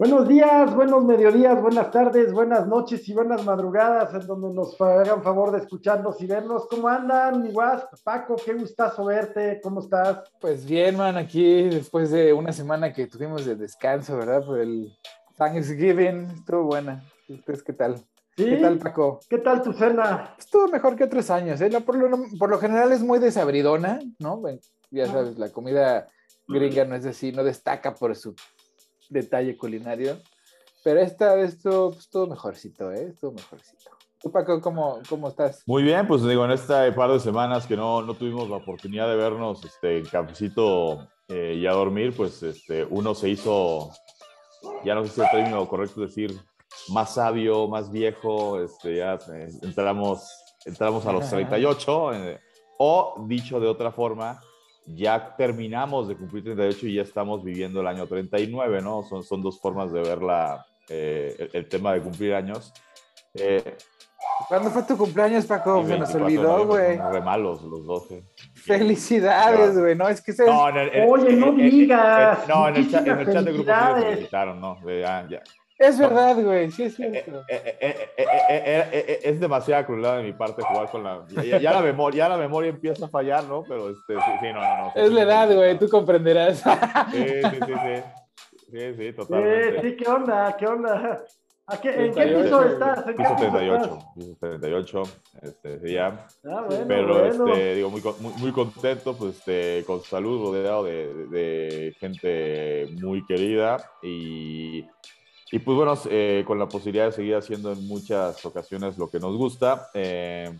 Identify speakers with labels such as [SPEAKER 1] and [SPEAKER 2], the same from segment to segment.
[SPEAKER 1] Buenos días, buenos mediodías, buenas tardes, buenas noches y buenas madrugadas, en donde nos hagan favor de escucharnos y vernos. ¿Cómo andan, mi Paco, qué gustazo verte, ¿cómo estás?
[SPEAKER 2] Pues bien, man, aquí después de una semana que tuvimos de descanso, ¿verdad? Por el Thanksgiving, estuvo buena. ¿Ustedes qué tal? ¿Qué tal, Paco?
[SPEAKER 1] ¿Qué tal tu cena?
[SPEAKER 2] Estuvo mejor que otros años, ¿eh? Por lo, por lo general es muy desabridona, ¿no? ya sabes, la comida gringa no es así, no destaca por su detalle culinario. Pero esta vez estuvo, pues, estuvo mejorcito, ¿eh? Estuvo mejorcito. ¿Tú, Paco, cómo, cómo estás?
[SPEAKER 3] Muy bien, pues digo, en este par de semanas que no, no tuvimos la oportunidad de vernos este, en cafecito eh, y a dormir, pues este, uno se hizo, ya no sé si es el término correcto decir, más sabio, más viejo, este, ya eh, entramos, entramos a los 38, eh, o dicho de otra forma, ya terminamos de cumplir 38 y ya estamos viviendo el año 39, ¿no? Son, son dos formas de ver la, eh, el, tema de cumplir años.
[SPEAKER 2] Eh, ¿Cuándo fue tu cumpleaños, Paco? Se nos olvidó, güey.
[SPEAKER 3] Re malos los 12.
[SPEAKER 2] Felicidades, güey. No, es que se...
[SPEAKER 1] No, Oye, no digas.
[SPEAKER 3] no, en el, chat, en el chat de grupo se felicitaron, ¿no? Ya, ya.
[SPEAKER 2] Es verdad, güey, sí es cierto.
[SPEAKER 3] es demasiada crueldad de mi parte jugar con la... Ya, la memoria, ya la memoria empieza a fallar, ¿no? Pero este, sí, no, no, no.
[SPEAKER 2] Es la edad, güey, tú comprenderás.
[SPEAKER 3] Sí, sí, sí, sí. Sí, sí, totalmente.
[SPEAKER 1] Sí, ¿qué onda? ¿Qué onda? ¿En qué piso estás? ¿En
[SPEAKER 3] piso 38, piso 38, este, sí, ya. Ah, bueno, Pero, este, digo, muy, muy, muy, contento, pues, este, con salud, rodeado de, de gente muy querida y y pues bueno, eh, con la posibilidad de seguir haciendo en muchas ocasiones lo que nos gusta. Eh,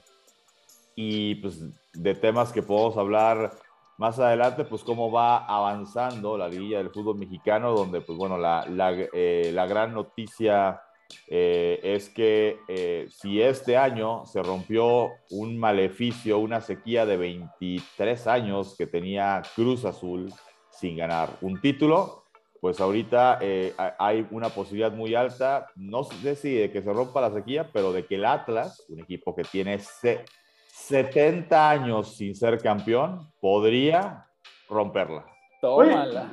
[SPEAKER 3] y pues de temas que podemos hablar más adelante, pues cómo va avanzando la liguilla del fútbol mexicano, donde pues bueno, la, la, eh, gran noticia es que si este año se rompió un maleficio, una sequía de 23 años que tenía Cruz Azul sin ganar un título, pues ahorita eh, hay una posibilidad muy alta, no sé si de que se rompa la sequía, pero de que el Atlas, un equipo que tiene 70 años sin ser campeón, podría romperla.
[SPEAKER 2] Tómala.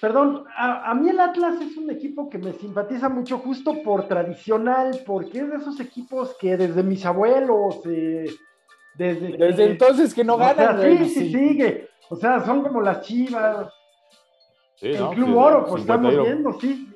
[SPEAKER 1] perdón, a, mí el Atlas es un equipo que me simpatiza mucho justo por tradicional, porque es de esos equipos que desde mis abuelos, eh, desde,
[SPEAKER 2] desde entonces que no ganan.
[SPEAKER 1] sí, sí, sigue. O sea, son como las chivas, el Club Oro, pues estamos viendo, sí.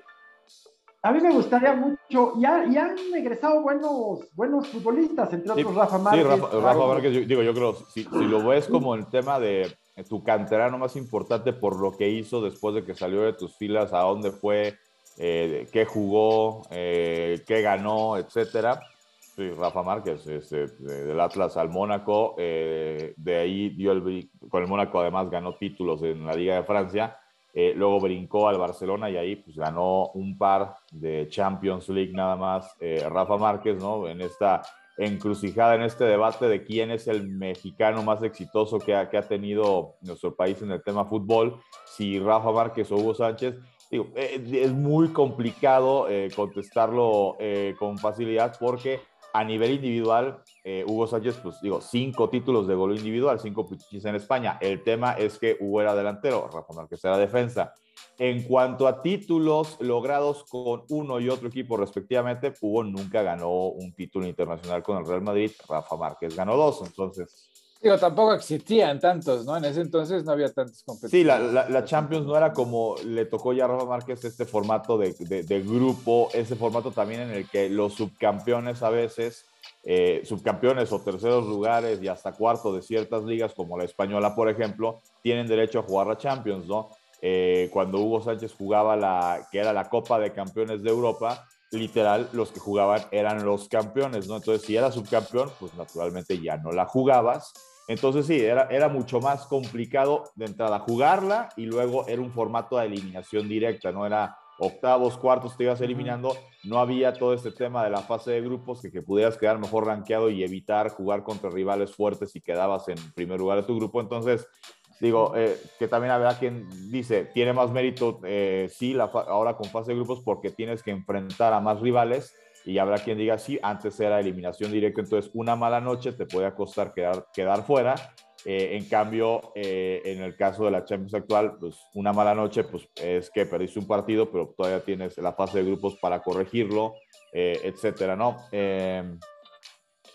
[SPEAKER 1] A mí me gustaría mucho, y, han egresado buenos, buenos futbolistas, entre otros Rafa Márquez.
[SPEAKER 3] Sí, Rafa, Márquez, yo, digo, yo creo, si, lo ves como el tema de tu canterano más importante por lo que hizo después de que salió de tus filas, a dónde fue, eh, qué jugó, eh, qué ganó, etcétera. Sí, Rafa Márquez, este, del Atlas al Mónaco, eh, de ahí dio el con el Mónaco además ganó títulos en la Liga de Francia eh, luego brincó al Barcelona y ahí pues ganó un par de Champions League nada más eh, Rafa Márquez, ¿no? En esta encrucijada, en este debate de quién es el mexicano más exitoso que ha, que ha tenido nuestro país en el tema fútbol, si Rafa Márquez o Hugo Sánchez. Digo, eh, es muy complicado contestarlo con facilidad porque a nivel individual, eh, Hugo Sánchez, pues digo, cinco títulos de gol individual, cinco pichichis en España. El tema es que Hugo era delantero, Rafa Márquez era defensa. En cuanto a títulos logrados con uno y otro equipo respectivamente, Hugo nunca ganó un título internacional con el Real Madrid, Rafa Márquez ganó dos, entonces...
[SPEAKER 2] Digo, tampoco existían tantos, ¿no? En ese entonces no había tantos competidores.
[SPEAKER 3] Sí, la, Champions no era como le tocó ya a Rafa Márquez este formato de, de, grupo, ese formato también en el que los subcampeones a veces, eh, subcampeones o terceros lugares y hasta cuarto de ciertas ligas, como la española, por ejemplo, tienen derecho a jugar la Champions, ¿no? Eh, cuando Hugo Sánchez jugaba la, que era la Copa de Campeones de Europa, literal, los que jugaban eran los campeones, ¿no? Entonces, si era subcampeón, pues naturalmente ya no la jugabas entonces sí, era, era mucho más complicado de entrada jugarla y luego era un formato de eliminación directa, no era octavos, cuartos, te ibas eliminando, no había todo este tema de la fase de grupos que, que pudieras quedar mejor rankeado y evitar jugar contra rivales fuertes y quedabas en primer lugar de tu grupo. Entonces, digo, eh, que también habrá quien dice, tiene más mérito, eh, sí, la ahora con fase de grupos porque tienes que enfrentar a más rivales y habrá quien diga, sí, antes era eliminación directa, entonces una mala noche te puede costar quedar, quedar fuera, Eh, en cambio, eh, en el caso de la Champions actual, pues una mala noche, pues es que perdiste un partido, pero todavía tienes la fase de grupos para corregirlo, eh, etcétera, ¿no?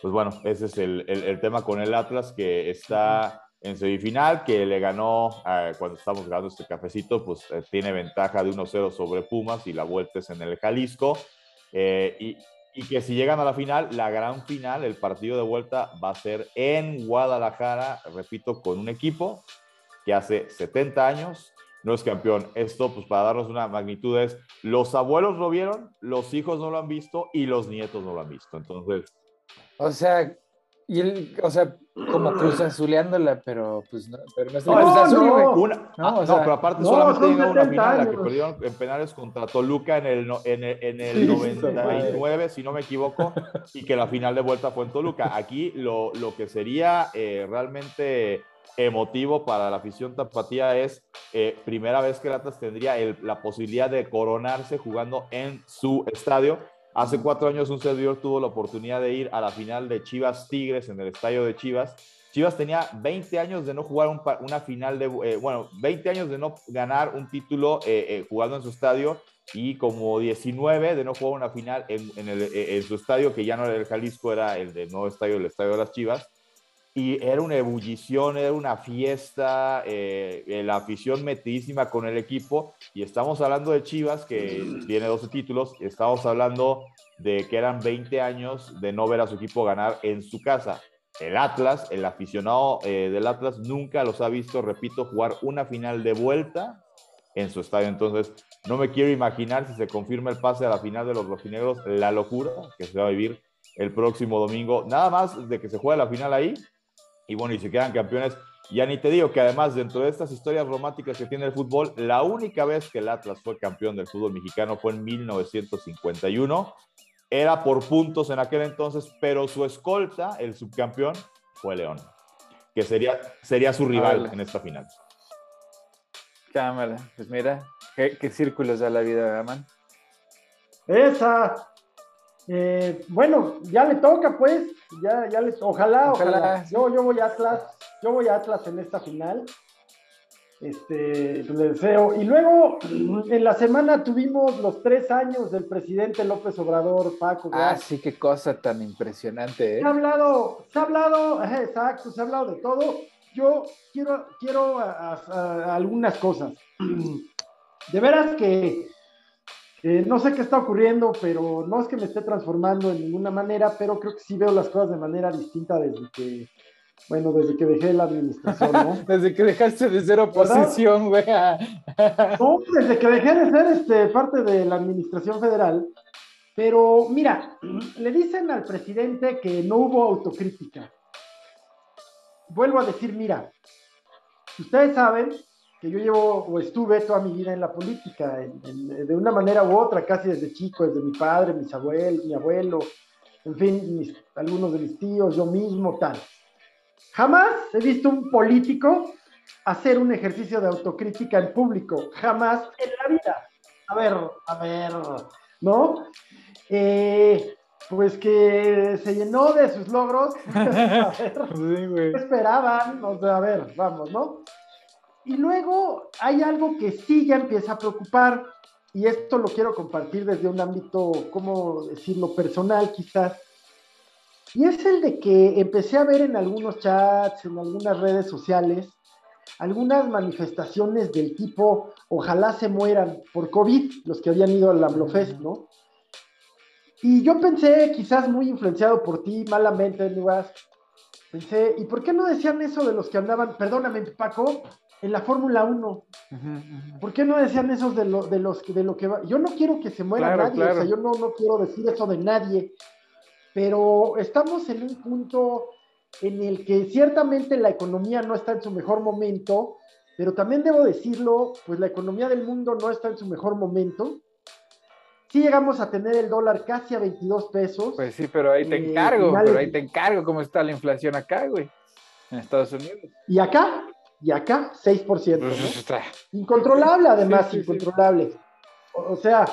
[SPEAKER 3] pues bueno, ese es el, el, tema con el Atlas que está en semifinal, que le ganó cuando estamos grabando este cafecito, pues tiene ventaja de 1-0 sobre Pumas y la vuelta es en el Jalisco. Y, y que si llegan a la final, la gran final, el partido de vuelta va a ser en Guadalajara, repito, con un equipo que hace 70 años no es campeón. Esto, pues para darnos una magnitud, es los abuelos lo vieron, los hijos no lo han visto y los nietos no lo han visto. Entonces.
[SPEAKER 2] O sea, y él, o sea, como cruz azuleándola, pero pues no, pero no
[SPEAKER 3] es no, Cruz Azul, no, no, pero aparte solamente llega una final, la que perdieron en penales contra Toluca en el, en el, en el 99, si no me equivoco, y que la final de vuelta fue en Toluca. Aquí lo, lo que sería eh, realmente emotivo para la afición tapatía es eh, primera vez que Latas tendría el, la posibilidad de coronarse jugando en su estadio Hace cuatro años un servidor tuvo la oportunidad de ir a la final de Chivas Tigres en el estadio de Chivas. Chivas tenía 20 años de no jugar una final de, eh, bueno, 20 años de no ganar un título eh, eh, jugando en su estadio y como 19 de no jugar una final en, en, su estadio, que ya no era el Jalisco, era el de nuevo estadio, el estadio de las Chivas. Y era una ebullición, era una fiesta, la afición metidísima con el equipo. Y estamos hablando de Chivas, que tiene 12 títulos. Estamos hablando de que eran 20 años de no ver a su equipo ganar en su casa. El Atlas, el aficionado eh, del Atlas, nunca los ha visto, repito, jugar una final de vuelta en su estadio. Entonces, no me quiero imaginar si se confirma el pase a la final de los rojinegros, la locura que se va a vivir el próximo domingo. Nada más de que se juegue la final ahí, y bueno, y se quedan campeones. Ya ni te digo que además dentro de estas historias románticas que tiene el fútbol, la única vez que el Atlas fue campeón del fútbol mexicano fue en 1951. Era por puntos en aquel entonces, pero su escolta, el subcampeón, fue León, que sería, sería su rival en esta final.
[SPEAKER 2] Cámara, pues mira, qué, círculos da la vida, man.
[SPEAKER 1] Esa, eh, bueno, ya le toca, pues. Ya, ya les, ojalá, ojalá. Yo, yo voy a Atlas, yo voy a Atlas en esta final. Este, le deseo. Y luego, en la semana tuvimos los tres años del presidente López Obrador, Paco.
[SPEAKER 2] Ah, sí, qué cosa tan impresionante, ¿eh?
[SPEAKER 1] Se ha hablado, se ha hablado, exacto, se ha hablado de todo. Yo quiero, quiero algunas cosas. De veras que eh, no sé qué está ocurriendo, pero no es que me esté transformando de ninguna manera, pero creo que sí veo las cosas de manera distinta desde que, bueno, desde que dejé la administración, ¿no?
[SPEAKER 2] desde que dejaste de ser oposición, güey.
[SPEAKER 1] no, desde que dejé de ser este, parte de la administración federal. Pero mira, le dicen al presidente que no hubo autocrítica. Vuelvo a decir, mira, ustedes saben yo llevo o estuve toda mi vida en la política, de una manera u otra, casi desde chico, desde mi padre, mis abuelos, mi abuelo, en fin, algunos de mis tíos, yo mismo, tal. Jamás he visto un político hacer un ejercicio de autocrítica en público, jamás en la vida. A ver, a ver, ¿no? Eh, pues que se llenó de sus logros. a ver, esperaban? O sea, a ver, vamos, ¿no? Y luego hay algo que sí ya empieza a preocupar, y esto lo quiero compartir desde un ámbito, ¿cómo decirlo?, personal quizás. Y es el de que empecé a ver en algunos chats, en algunas redes sociales, algunas manifestaciones del tipo, ojalá se mueran por COVID, los que habían ido al AMLOFest, ¿no? Y yo pensé, quizás muy influenciado por ti, malamente, Luis, pensé, ¿y por qué no decían eso de los que andaban, perdóname, Paco, en la Fórmula 1. ¿Por qué no decían esos de lo, de los, de lo que va? Yo no quiero que se muera nadie, o sea, yo no, no quiero decir eso de nadie, pero estamos en un punto en el que ciertamente la economía no está en su mejor momento, pero también debo decirlo, pues la economía del mundo no está en su mejor momento. Sí llegamos a tener el dólar casi a 22 pesos.
[SPEAKER 2] Pues sí, pero ahí te eh, encargo, pero ahí te encargo cómo está la inflación acá, güey, en Estados Unidos.
[SPEAKER 1] ¿Y acá? Y acá 6%. ¿no? Incontrolable, además, incontrolable. O, sea,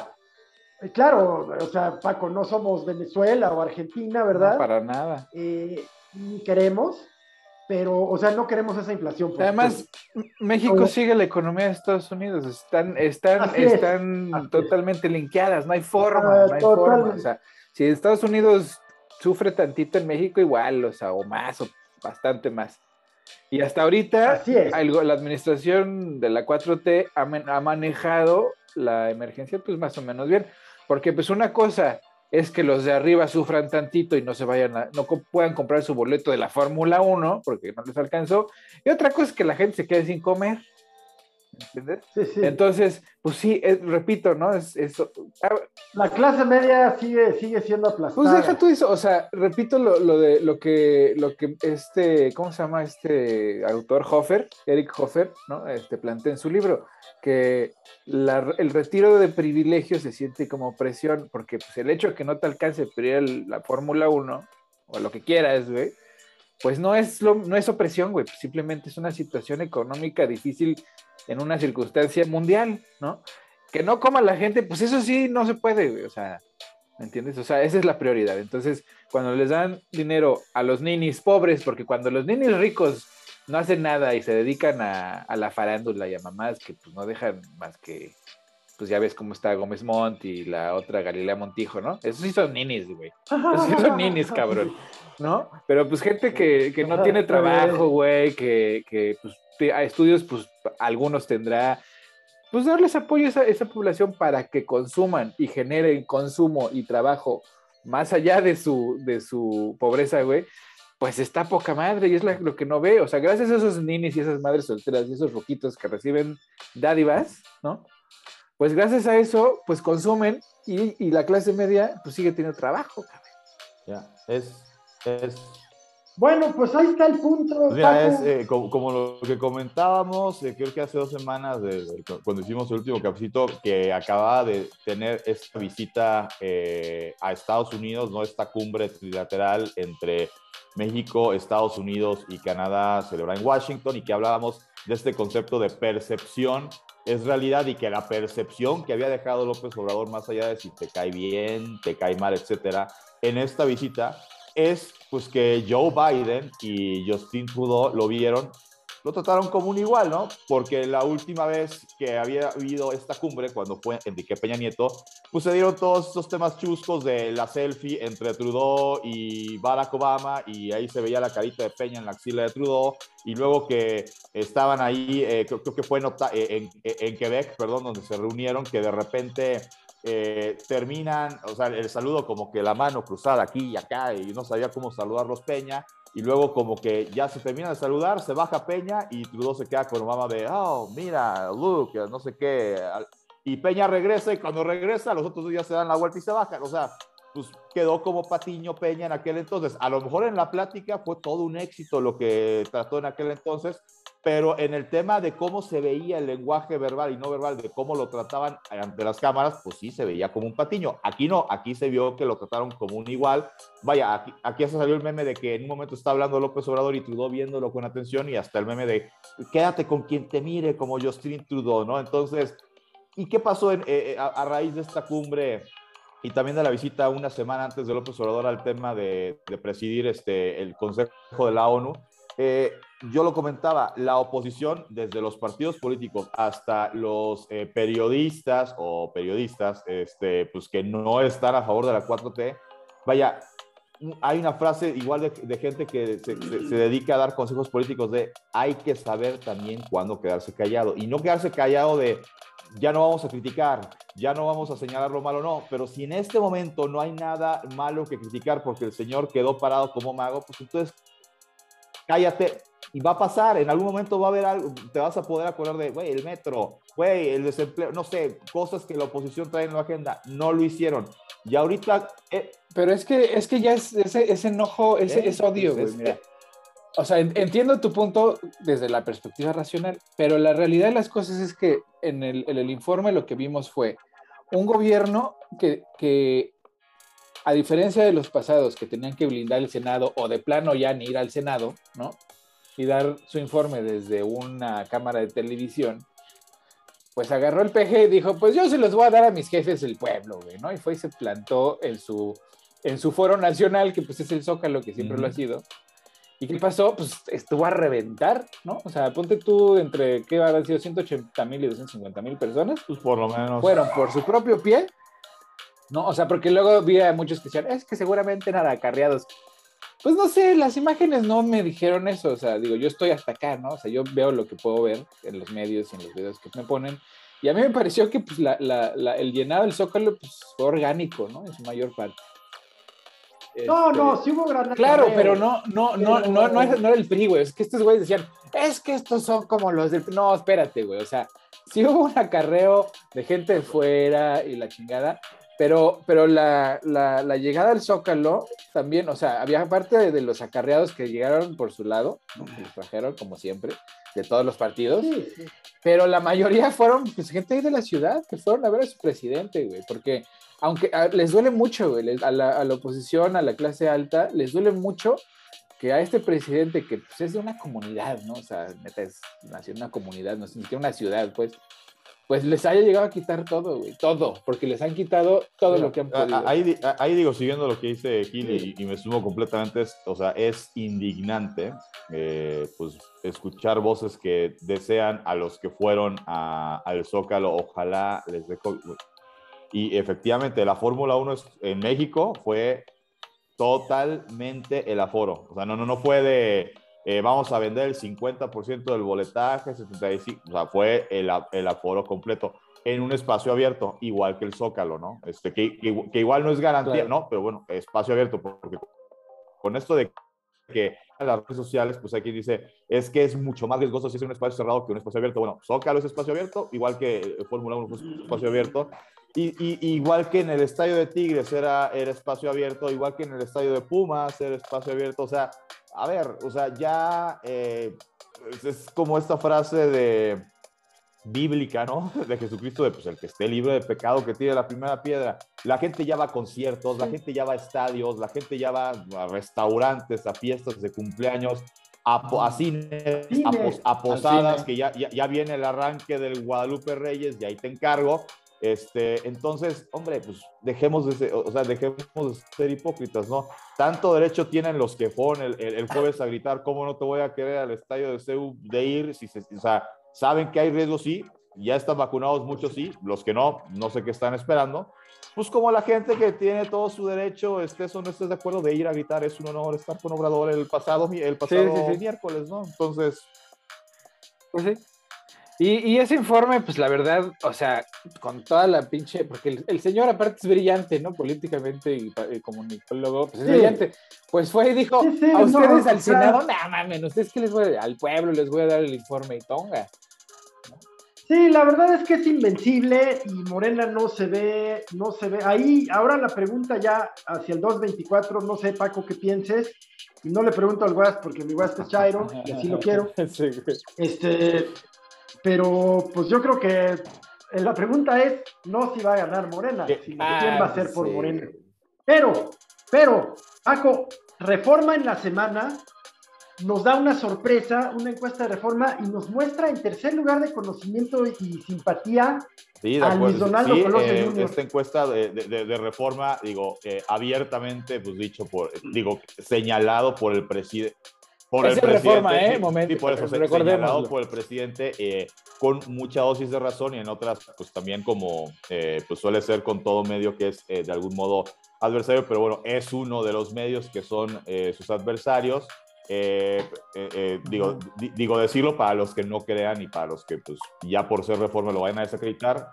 [SPEAKER 1] eh, claro, o sea, Paco, no somos Venezuela o Argentina, ¿verdad?
[SPEAKER 2] para nada.
[SPEAKER 1] Eh, ni queremos, pero, o sea, no queremos esa inflación.
[SPEAKER 2] Además, México sigue la economía de Estados Unidos, están, están, están totalmente linkeadas, no hay forma, no hay forma. O sea, si Estados Unidos sufre tantito en México, igual, o sea, o más, o bastante más. Y hasta ahorita, algo, la administración de la 4T ha, ha manejado la emergencia, pues más o menos bien. Porque, pues, una cosa es que los de arriba sufran tantito y no se vayan a, no puedan comprar su boleto de la Fórmula 1 porque no les alcanzó. Y otra cosa es que la gente se quede sin comer. ¿Entiendes? Sí, sí. Entonces, pues sí, repito, ¿no? Es, eso.
[SPEAKER 1] La clase media sigue, sigue siendo aplastada.
[SPEAKER 2] Pues deja tú eso, o sea, repito lo, lo, de lo que, lo que este, ¿cómo se llama este autor Hofer? Eric Hofer, ¿no? Este plantea en su libro, que el retiro de privilegios se siente como presión, porque pues el hecho de que no te alcance el, la Fórmula 1, o lo que quieras, güey, pues no es, lo, no es opresión, güey, simplemente es una situación económica difícil en una circunstancia mundial, ¿no? Que no coma la gente, pues eso sí no se puede, o sea, ¿me entiendes? O sea, esa es la prioridad. Entonces, cuando les dan dinero a los ninis pobres, porque cuando los ninis ricos no hacen nada y se dedican a, la farándula y a mamás que pues no dejan más que, pues ya ves cómo está Gómez Mont y la otra Galilea Montijo, ¿no? Esos sí son ninis, güey. Esos sí son ninis, cabrón, ¿no? Pero pues gente que, que no tiene trabajo, güey, que, que pues a estudios, pues algunos tendrá, pues darles apoyo a esa, esa población para que consuman y generen consumo y trabajo más allá de su, de su pobreza, güey, pues está poca madre y es lo que no ve. O sea, gracias a esos ninis y esas madres solteras y esos roquitos que reciben dádivas, ¿no? Pues gracias a eso, pues consumen y, y la clase media pues sigue teniendo trabajo.
[SPEAKER 3] Ya, es, es
[SPEAKER 1] bueno, pues ahí está el punto.
[SPEAKER 3] Pues es, eh, como, lo que comentábamos, eh, creo que hace dos semanas, cuando hicimos el último capítulo, que acababa de tener esta visita eh, a Estados Unidos, ¿no? Esta cumbre trilateral entre México, Estados Unidos y Canadá celebrada en Washington y que hablábamos de este concepto de percepción es realidad y que la percepción que había dejado López Obrador, más allá de si te cae bien, te cae mal, etcétera, en esta visita es pues que Joe Biden y Justin Trudeau lo vieron, lo trataron como un igual, ¿no? Porque la última vez que había habido esta cumbre, cuando fue Enrique Peña Nieto, pues se dieron todos estos temas chuscos de la selfie entre Trudeau y Barack Obama, y ahí se veía la carita de Peña en la axila de Trudeau, y luego que estaban ahí, eh, creo, que fue en, en, en Quebec, perdón, donde se reunieron, que de repente eh, terminan, o sea, el saludo como que la mano cruzada aquí y acá y no sabía cómo saludarlos Peña y luego como que ya se termina de saludar, se baja Peña y Trudeau se queda con mamá de, oh, mira, Luke, no sé qué, y Peña regresa y cuando regresa los otros ya se dan la vuelta y se bajan, o sea, pues quedó como Patiño Peña en aquel entonces. A lo mejor en la plática fue todo un éxito lo que trató en aquel entonces, pero en el tema de cómo se veía el lenguaje verbal y no verbal, de cómo lo trataban ante las cámaras, pues sí se veía como un patiño. Aquí no, aquí se vio que lo trataron como un igual. Vaya, aquí, aquí hasta salió el meme de que en un momento está hablando López Obrador y Trudeau viéndolo con atención y hasta el meme de quédate con quien te mire como Justin Trudeau, ¿no? Entonces, ¿y qué pasó en, eh, a, raíz de esta cumbre? y también de la visita una semana antes de López Obrador al tema de, de presidir este, el Consejo de la ONU, eh, yo lo comentaba, la oposición, desde los partidos políticos hasta los eh, periodistas o periodistas este, pues que no están a favor de la 4T, vaya, hay una frase igual de, gente que se, dedica a dar consejos políticos de hay que saber también cuándo quedarse callado y no quedarse callado de ya no vamos a criticar, ya no vamos a señalar lo malo, no, pero si en este momento no hay nada malo que criticar porque el señor quedó parado como mago, pues entonces cállate. Y va a pasar, en algún momento va a haber algo, te vas a poder acordar de, güey, el metro, güey, el desempleo, no sé, cosas que la oposición trae en la agenda, no lo hicieron. Y ahorita...
[SPEAKER 2] Eh, pero es que, es que ya es ese, enojo, ese, eh, es odio, güey, mira. O sea, entiendo tu punto desde la perspectiva racional, pero la realidad de las cosas es que en el, en el informe lo que vimos fue un gobierno que, que a diferencia de los pasados que tenían que blindar el Senado o de plano ya ni ir al Senado, ¿no? Y dar su informe desde una cámara de televisión, pues agarró el PG y dijo, pues yo se los voy a dar a mis jefes del pueblo, güey, ¿no? Y fue y se plantó en su, en su foro nacional, que pues es el Zócalo, que siempre lo ha sido, ¿Y qué pasó? Pues estuvo a reventar, ¿no? O sea, ponte tú entre, ¿qué habrán sido? 180 mil y 250 mil personas.
[SPEAKER 3] Pues por lo menos.
[SPEAKER 2] Fueron por su propio pie, ¿no? O sea, porque luego vi a muchos que decían, es que seguramente eran acarreados. Pues no sé, las imágenes no me dijeron eso, o sea, digo, yo estoy hasta acá, ¿no? O sea, yo veo lo que puedo ver en los medios y en los videos que me ponen, y a mí me pareció que pues, la, la, el llenado del Zócalo pues, fue orgánico, ¿no? En su mayor parte.
[SPEAKER 1] No, no, este, sí hubo gran
[SPEAKER 2] Claro, pero no, no, no, no, no, era el PRI, güey. Es que estos güeyes decían, es que estos son como los del. No, espérate, güey. O sea, sí hubo un acarreo de gente de fuera y la chingada, pero, pero la, la, la, llegada al Zócalo también, o sea, había parte de, los acarreados que llegaron por su lado, ¿no? que los trajeron como siempre, de todos los partidos, pero la mayoría fueron pues, gente ahí de la ciudad que fueron a ver a su presidente, güey, porque aunque les duele mucho, güey, a, la, a la oposición, a la clase alta, les duele mucho que a este presidente que pues, es de una comunidad, ¿no? O sea, neta, es, nació en una comunidad, no es ni siquiera una ciudad, pues, pues les haya llegado a quitar todo, güey, todo, porque les han quitado todo lo que han podido.
[SPEAKER 3] Ahí, ahí, digo, siguiendo lo que dice Gil, y, me sumo completamente, o sea, es indignante, eh, pues, escuchar voces que desean a los que fueron al Zócalo, ojalá les dé Y efectivamente, la Fórmula 1 en México fue totalmente el aforo. O sea, no, no, no fue de eh, vamos a vender el 50% del boletaje, 75, o sea, fue el, el, aforo completo en un espacio abierto, igual que el Zócalo, ¿no? Este, que, que, igual no es garantía, ¿no? Pero bueno, espacio abierto, porque con esto de que en las redes sociales, pues quien dice, es que es mucho más riesgoso si es un espacio cerrado que un espacio abierto. Bueno, Zócalo es espacio abierto, igual que Fórmula 1 es espacio abierto, y, igual que en el estadio de Tigres era, era espacio abierto, igual que en el estadio de Pumas era espacio abierto, o sea, a ver, o sea, ya eh, es, como esta frase de bíblica, ¿no? De Jesucristo, de pues el que esté libre de pecado, que tire la primera piedra. La gente ya va a conciertos, la gente ya va a estadios, la gente ya va a restaurantes, a fiestas de cumpleaños, a, cines, a, posadas, que ya, ya, ya, viene el arranque del Guadalupe Reyes, y ahí te encargo. Este, entonces, hombre, pues dejemos de ser, o sea, dejemos de ser hipócritas, ¿no? Tanto derecho tienen los que fueron el, jueves a gritar, ¿cómo no te voy a querer al estadio de CEU de ir? Si o sea, saben que hay riesgo, sí, ya están vacunados muchos, sí, los que no, no sé qué están esperando. Pues como la gente que tiene todo su derecho, estés o no estés de acuerdo de ir a gritar, es un honor estar con Obrador el pasado, el pasado miércoles, ¿no? Entonces...
[SPEAKER 2] Pues sí. Y, ese informe, pues la verdad, o sea, con toda la pinche, porque el, señor aparte es brillante, ¿no? Políticamente y, comunicólogo, pues es brillante. Pues fue y dijo, a ustedes al Senado, nada mames, ustedes que les voy a, al pueblo les voy a dar el informe y tonga.
[SPEAKER 1] Sí, la verdad es que es invencible y Morena no se ve, no se ve. Ahí, ahora la pregunta ya hacia el 224, no sé, Paco, qué pienses. Y no le pregunto al Guas porque mi Guas es Chairo y así lo quiero. este, pero pues yo creo que la pregunta es no si va a ganar Morena, sino quién va a ser por Morena. Pero, pero, Paco, reforma en la semana nos da una sorpresa, una encuesta de reforma y nos muestra en tercer lugar de conocimiento y simpatía
[SPEAKER 3] sí, a Luis Donaldo sí, eh, Esta encuesta de, de, reforma, digo, eh, abiertamente, pues dicho por, digo, señalado por el presidente por el presidente, reforma, ¿eh? Momento, por eso señalado por el presidente eh, con mucha dosis de razón y en otras, pues también como eh, pues suele ser con todo medio que es eh, de algún modo adversario, pero bueno, es uno de los medios que son sus adversarios. digo, digo decirlo para los que no crean y para los que pues ya por ser reforma lo vayan a desacreditar.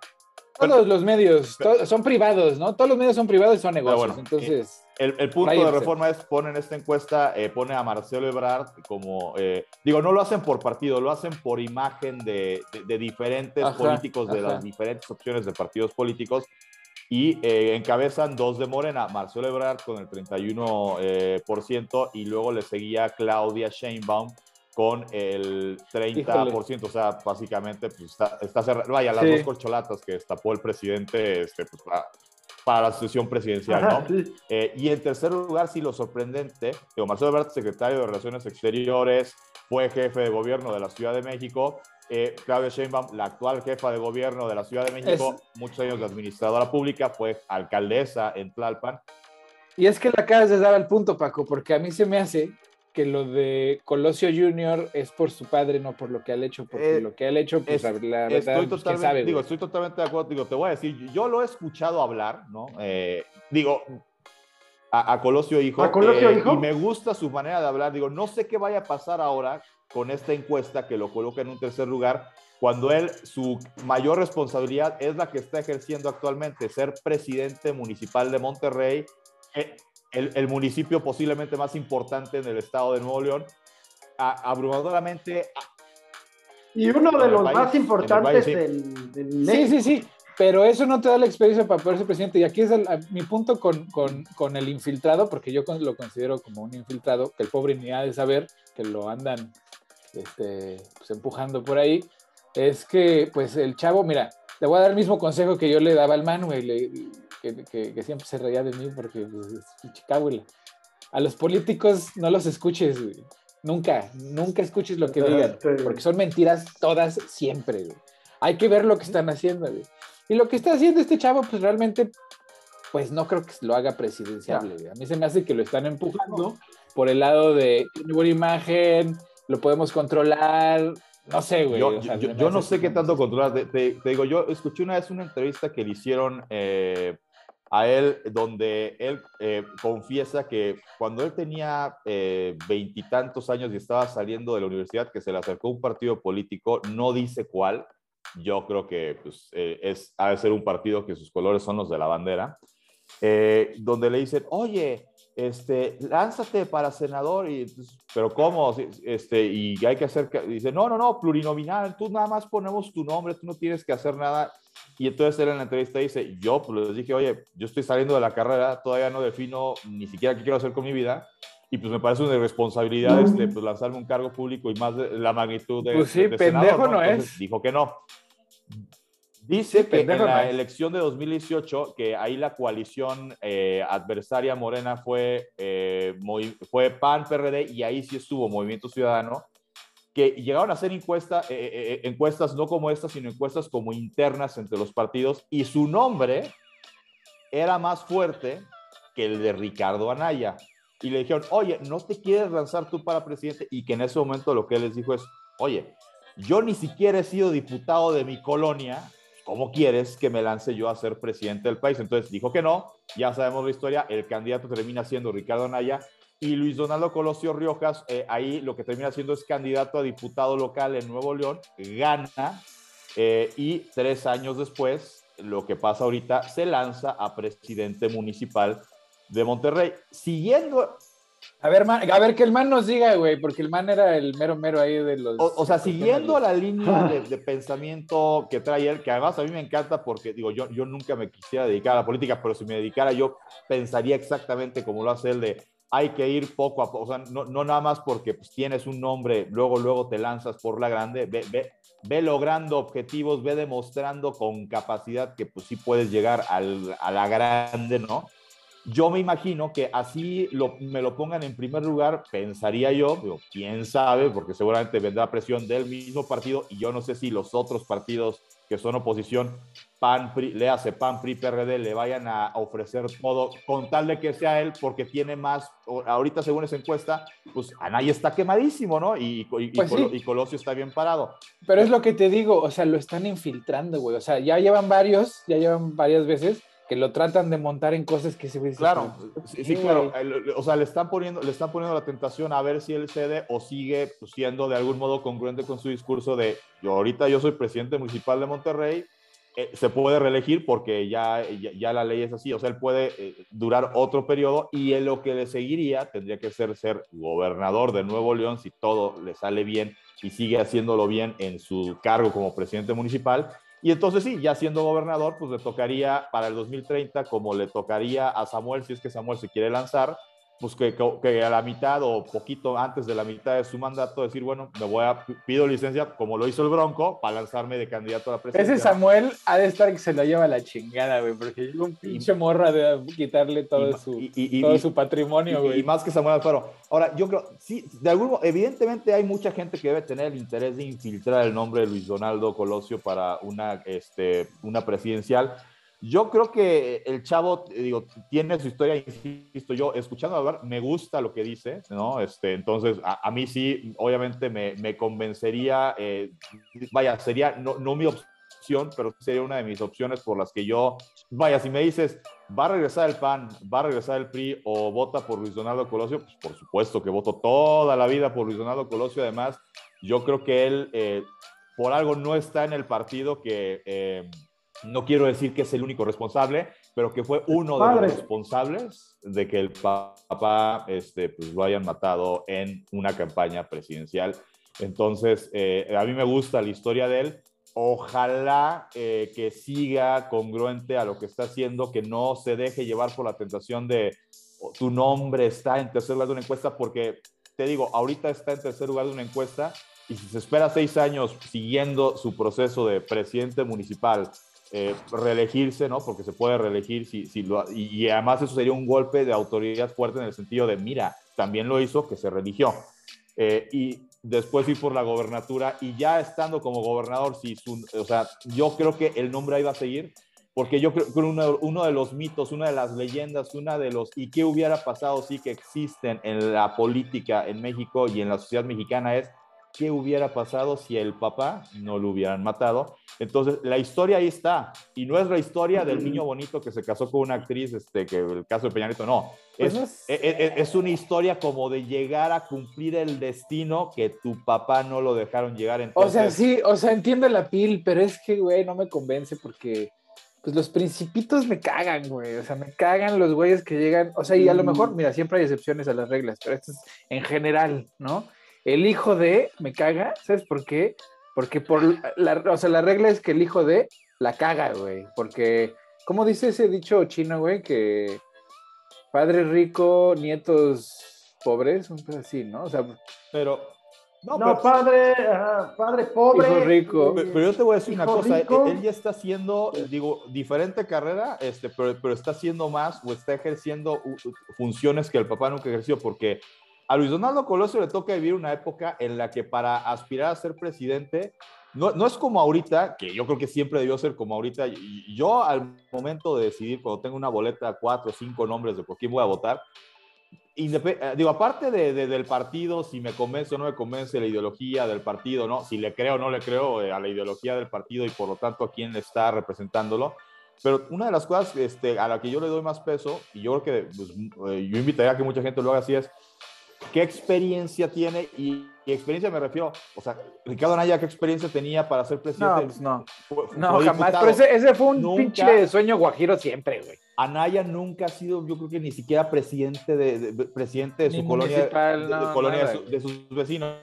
[SPEAKER 2] Todos los medios son privados, ¿no? Todos los medios son privados y son negocios. entonces
[SPEAKER 3] el, punto de reforma es, ponen esta encuesta, eh, pone a Marcelo Ebrard como, eh, digo, no lo hacen por partido, lo hacen por imagen de, diferentes políticos, de las diferentes opciones de partidos políticos, y eh, encabezan dos de Morena, Marcelo Ebrard con el 31%, y luego le seguía Claudia Sheinbaum con el 30%, o sea, básicamente pues, está, está cerrado. Vaya, las dos corcholatas que destapó el presidente, este, pues, para la sesión presidencial, ¿no? Eh, y en tercer lugar, sí, lo sorprendente, que Marcelo Ebrard, secretario de Relaciones Exteriores, fue jefe de gobierno de la Ciudad de México, eh, Claudia Sheinbaum, la actual jefa de gobierno de la Ciudad de México, muchos años de administradora pública, fue alcaldesa en Tlalpan.
[SPEAKER 2] Y es que le acabas de dar al punto, Paco, porque a mí se me hace que lo de Colosio Jr. es por su padre, no por lo que ha hecho, porque eh, lo que ha hecho, pues la verdad,
[SPEAKER 3] estoy totalmente, digo, estoy totalmente de acuerdo, digo, te voy a decir, yo lo he escuchado hablar, ¿no? Eh, digo, a, Colosio Hijo,
[SPEAKER 1] ¿A Colosio
[SPEAKER 3] Hijo? y me gusta su manera de hablar, digo, no sé qué vaya a pasar ahora con esta encuesta que lo coloca en un tercer lugar, cuando él, su mayor responsabilidad es la que está ejerciendo actualmente, ser presidente municipal de Monterrey, el, municipio posiblemente más importante en el estado de Nuevo León, abrumadoramente.
[SPEAKER 1] Y uno de los más importantes del,
[SPEAKER 2] Sí, sí, sí. Pero eso no te da la experiencia para poder ser presidente. Y aquí es mi punto con, con, con, el infiltrado, porque yo lo considero como un infiltrado, que el pobre ni ha de saber, que lo andan este, pues, empujando por ahí, es que pues el chavo, mira, le voy a dar el mismo consejo que yo le daba al Manuel, que, siempre se reía de mí porque pues, Chicago. A los políticos no los escuches, Nunca, nunca escuches lo que digan, porque son mentiras todas siempre, Hay que ver lo que están haciendo, Y lo que está haciendo este chavo, pues realmente, pues no creo que lo haga presidenciable, A mí se me hace que lo están empujando por el lado de tiene buena imagen, lo podemos controlar, no sé, güey.
[SPEAKER 3] Yo, no sé qué tanto controlar. Te, digo, yo escuché una vez una entrevista que le hicieron eh, a él, donde él eh, confiesa que cuando él tenía eh, veintitantos años y estaba saliendo de la universidad, que se le acercó un partido político, no dice cuál, yo creo que pues, eh, es, ha de ser un partido que sus colores son los de la bandera, donde le dicen, oye, este, lánzate para senador, y, pero ¿cómo? Este, y hay que hacer, dice, no, no, no, plurinominal, tú nada más ponemos tu nombre, tú no tienes que hacer nada. Y entonces él en la entrevista dice, yo pues les dije, oye, yo estoy saliendo de la carrera, todavía no defino ni siquiera qué quiero hacer con mi vida, y pues me parece una irresponsabilidad este, pues, lanzarme un cargo público y más de, la magnitud de...
[SPEAKER 2] Pues sí, pendejo no, es.
[SPEAKER 3] Dijo que no. Dice que en la elección de 2018, que ahí la coalición eh, adversaria morena fue, eh, fue PAN, PRD, y ahí sí estuvo Movimiento Ciudadano, que llegaron a hacer encuesta, eh, encuestas no como estas, sino encuestas como internas entre los partidos, y su nombre era más fuerte que el de Ricardo Anaya. Y le dijeron, oye, ¿no te quieres lanzar tú para presidente? Y que en ese momento lo que él les dijo es, oye, yo ni siquiera he sido diputado de mi colonia, ¿cómo quieres que me lance yo a ser presidente del país? Entonces dijo que no, ya sabemos la historia, el candidato termina siendo Ricardo Anaya y Luis Donaldo Colosio Riojas, eh, ahí lo que termina siendo es candidato a diputado local en Nuevo León, gana eh, y tres años después, lo que pasa ahorita, se lanza a presidente municipal de Monterrey, siguiendo
[SPEAKER 2] a ver, a ver, que el man nos diga, güey, porque el man era el mero mero ahí de los...
[SPEAKER 3] O, sea, siguiendo la línea de, pensamiento que trae él, que además a mí me encanta porque, digo, yo, yo nunca me quisiera dedicar a la política, pero si me dedicara yo pensaría exactamente como lo hace él de hay que ir poco a poco, o sea, no, no nada más porque pues, tienes un nombre, luego, luego te lanzas por la grande, ve, ve, ve logrando objetivos, ve demostrando con capacidad que pues sí puedes llegar a la grande, ¿no? Yo me imagino que así lo, me lo pongan en primer lugar, pensaría yo, pero quién sabe, porque seguramente vendrá presión del mismo partido y yo no sé si los otros partidos que son oposición, PAN, le hace PAN, PRI, PRD, le vayan a ofrecer todo con tal de que sea él, porque tiene más, ahorita según esa encuesta, pues Anaya está quemadísimo, ¿no? Y, y, pues y, Colosio está bien parado.
[SPEAKER 2] Pero es lo que te digo, o sea, lo están infiltrando, güey, o sea, ya llevan varios, ya llevan varias veces que lo tratan de montar en cosas que se
[SPEAKER 3] Claro, sí, claro. O sea, le están, poniendo, le están poniendo la tentación a ver si él cede o sigue pues, siendo de algún modo congruente con su discurso de yo ahorita yo soy presidente municipal de Monterrey, eh, se puede reelegir porque ya, ya, la ley es así, o sea, él puede eh, durar otro periodo y en lo que le seguiría tendría que ser ser gobernador de Nuevo León si todo le sale bien y sigue haciéndolo bien en su cargo como presidente municipal. Y entonces sí, ya siendo gobernador, pues le tocaría para el 2030, como le tocaría a Samuel, si es que Samuel se quiere lanzar, pues que, que, a la mitad o poquito antes de la mitad de su mandato decir, bueno, me voy a, pido licencia, como lo hizo el Bronco, para lanzarme de candidato a la presidencia.
[SPEAKER 2] Ese Samuel ha de estar que se lo lleva la chingada, güey, porque un pinche morra de quitarle todo, su, todo su patrimonio, güey.
[SPEAKER 3] Y, más que Samuel Alfaro. Ahora, yo creo, sí, de algún evidentemente hay mucha gente que debe tener el interés de infiltrar el nombre de Luis Donaldo Colosio para una, este, una presidencial, Yo creo que el chavo, digo, tiene su historia, insisto, yo escuchando hablar, me gusta lo que dice, ¿no? Este, entonces, a, mí sí, obviamente me, me convencería, eh, vaya, sería no, no mi opción, pero sería una de mis opciones por las que yo, vaya, si me dices, ¿va a regresar el PAN, va a regresar el PRI o vota por Luis Donaldo Colosio? Pues por supuesto que voto toda la vida por Luis Donaldo Colosio, además, yo creo que él, eh, por algo, no está en el partido que... Eh, no quiero decir que es el único responsable, pero que fue uno de los responsables de que el papá este, pues, lo hayan matado en una campaña presidencial. Entonces, eh, a mí me gusta la historia de él. Ojalá eh, que siga congruente a lo que está haciendo, que no se deje llevar por la tentación de tu nombre está en tercer lugar de una encuesta, porque te digo, ahorita está en tercer lugar de una encuesta y si se espera seis años siguiendo su proceso de presidente municipal, eh, reelegirse, ¿no? Porque se puede reelegir si, si lo, y, además eso sería un golpe de autoridad fuerte en el sentido de, mira, también lo hizo, que se religió. Eh, y después ir por la gobernatura y ya estando como gobernador, si o sea, yo creo que el nombre iba a seguir, porque yo creo que uno, uno, de los mitos, una de las leyendas, una de los, y qué hubiera pasado sí que existen en la política en México y en la sociedad mexicana es, qué hubiera pasado si el papá no lo hubieran matado. Entonces, la historia ahí está. Y no es la historia del niño bonito que se casó con una actriz, este, que el caso de Peñanito, no. Pues es, e, e, e, es, una historia como de llegar a cumplir el destino que tu papá no lo dejaron llegar.
[SPEAKER 2] Entonces... O sea, sí, o sea, entiendo la pil, pero es que, güey, no me convence porque pues los principitos me cagan, güey. O sea, me cagan los güeyes que llegan. O sea, y a lo mejor, mira, siempre hay excepciones a las reglas, pero esto es en general, ¿no? El hijo de me caga, ¿sabes por qué? Porque por la, o sea, la regla es que el hijo de la caga, güey. Porque, ¿cómo dice ese dicho chino, güey? Que padre rico, nietos pobres, un poco así, ¿no? O sea,
[SPEAKER 3] pero.
[SPEAKER 1] No, padre, padre pobre.
[SPEAKER 2] Hijo rico.
[SPEAKER 3] Pero, yo te voy a decir una cosa, él, ya está haciendo, digo, diferente carrera, este, pero, pero está haciendo más o está ejerciendo funciones que el papá nunca ejerció, porque a Luis Donaldo Colosio le toca vivir una época en la que para aspirar a ser presidente, no, no es como ahorita, que yo creo que siempre debió ser como ahorita. Yo al momento de decidir, cuando tengo una boleta, cuatro o cinco nombres de por quién voy a votar, eh, digo, aparte de, del partido, si me convence o no me convence la ideología del partido, ¿no? Si le creo o no le creo eh, a la ideología del partido y por lo tanto a quién está representándolo. Pero una de las cosas este, a la que yo le doy más peso, y yo creo que pues, eh, yo invitaría a que mucha gente lo haga así, es ¿Qué experiencia tiene? Y, experiencia me refiero, o sea, Ricardo Anaya, ¿qué experiencia tenía para ser presidente?
[SPEAKER 2] No, pues no. no, jamás. Pero ese, fue un pinche sueño guajiro siempre, güey.
[SPEAKER 3] Anaya nunca ha sido, yo creo que ni siquiera presidente de, presidente de su colonia, de, colonia de sus vecinos.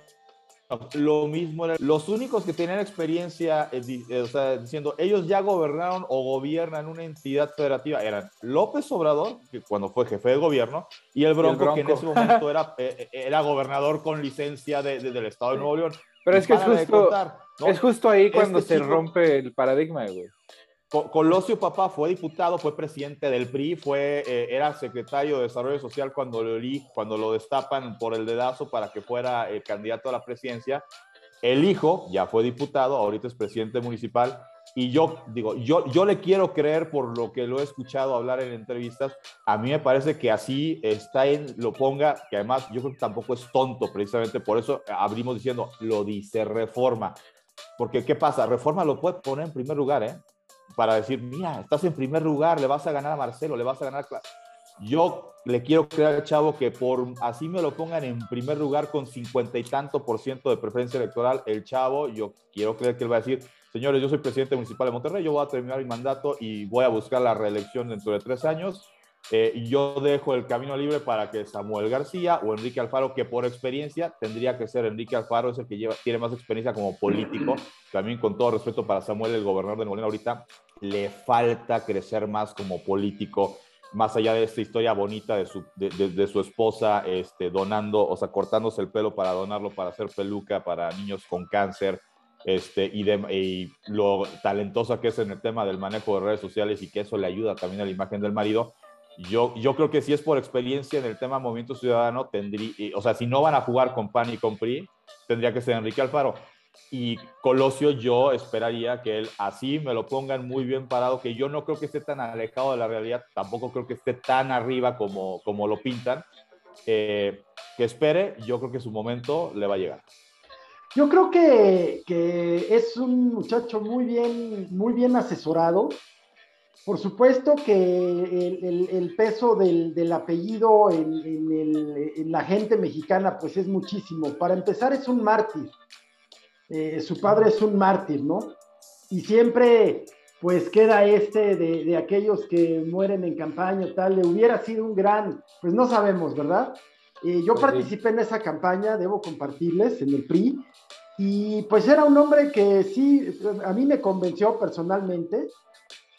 [SPEAKER 3] Lo mismo, los únicos que tenían experiencia, eh, eh, o sea, diciendo, ellos ya gobernaron o gobiernan una entidad federativa, eran López Obrador, que cuando fue jefe de gobierno, y el Bronco, que en ese momento era, eh, era gobernador con licencia de, del Estado de Nuevo León.
[SPEAKER 2] Pero es que es justo, es justo ahí cuando este se rompe el paradigma, güey.
[SPEAKER 3] Colosio Papá fue diputado, fue presidente del PRI, fue, eh, era secretario de Desarrollo Social cuando lo, cuando lo destapan por el dedazo para que fuera el candidato a la presidencia. El hijo ya fue diputado, ahorita es presidente municipal. Y yo digo, yo, yo le quiero creer por lo que lo he escuchado hablar en entrevistas. A mí me parece que así está en, lo ponga, que además yo creo que tampoco es tonto, precisamente por eso abrimos diciendo, lo dice reforma. Porque, ¿qué pasa? Reforma lo puede poner en primer lugar, ¿eh? Para decir, mira, estás en primer lugar, le vas a ganar a Marcelo, le vas a ganar a... Yo le quiero creer al chavo que por así me lo pongan en primer lugar con cincuenta y tanto por ciento de preferencia electoral, el chavo, yo quiero creer que él va a decir, señores, yo soy presidente municipal de Monterrey, yo voy a terminar mi mandato y voy a buscar la reelección dentro de tres años. Eh, yo dejo el camino libre para que Samuel García o Enrique Alfaro, que por experiencia tendría que ser Enrique Alfaro, es el que lleva, tiene más experiencia como político. También con todo respeto para Samuel, el gobernador de Nuevo ahorita, le falta crecer más como político, más allá de esta historia bonita de su, de, su esposa este, donando, o sea, cortándose el pelo para donarlo para hacer peluca para niños con cáncer. Este, y, de, y lo talentosa que es en el tema del manejo de redes sociales y que eso le ayuda también a la imagen del marido, yo, yo creo que si es por experiencia en el tema Movimiento Ciudadano, tendría, o sea, si no van a jugar con PAN y con PRI, tendría que ser Enrique Alfaro. Y Colosio yo esperaría que él así me lo pongan muy bien parado, que yo no creo que esté tan alejado de la realidad, tampoco creo que esté tan arriba como, como lo pintan. Eh, que espere, yo creo que su momento le va a llegar.
[SPEAKER 1] Yo creo que, que, es un muchacho muy bien, muy bien asesorado. Por supuesto que el, el, peso del, del apellido en, en, en, la gente mexicana pues es muchísimo. Para empezar es un mártir. Eh, su padre es un mártir, ¿no? Y siempre pues queda este de, de, aquellos que mueren en campaña, tal, le hubiera sido un gran, pues no sabemos, ¿verdad? Eh, yo pues participé en esa campaña, debo compartirles, en el PRI, y pues era un hombre que sí, a mí me convenció personalmente,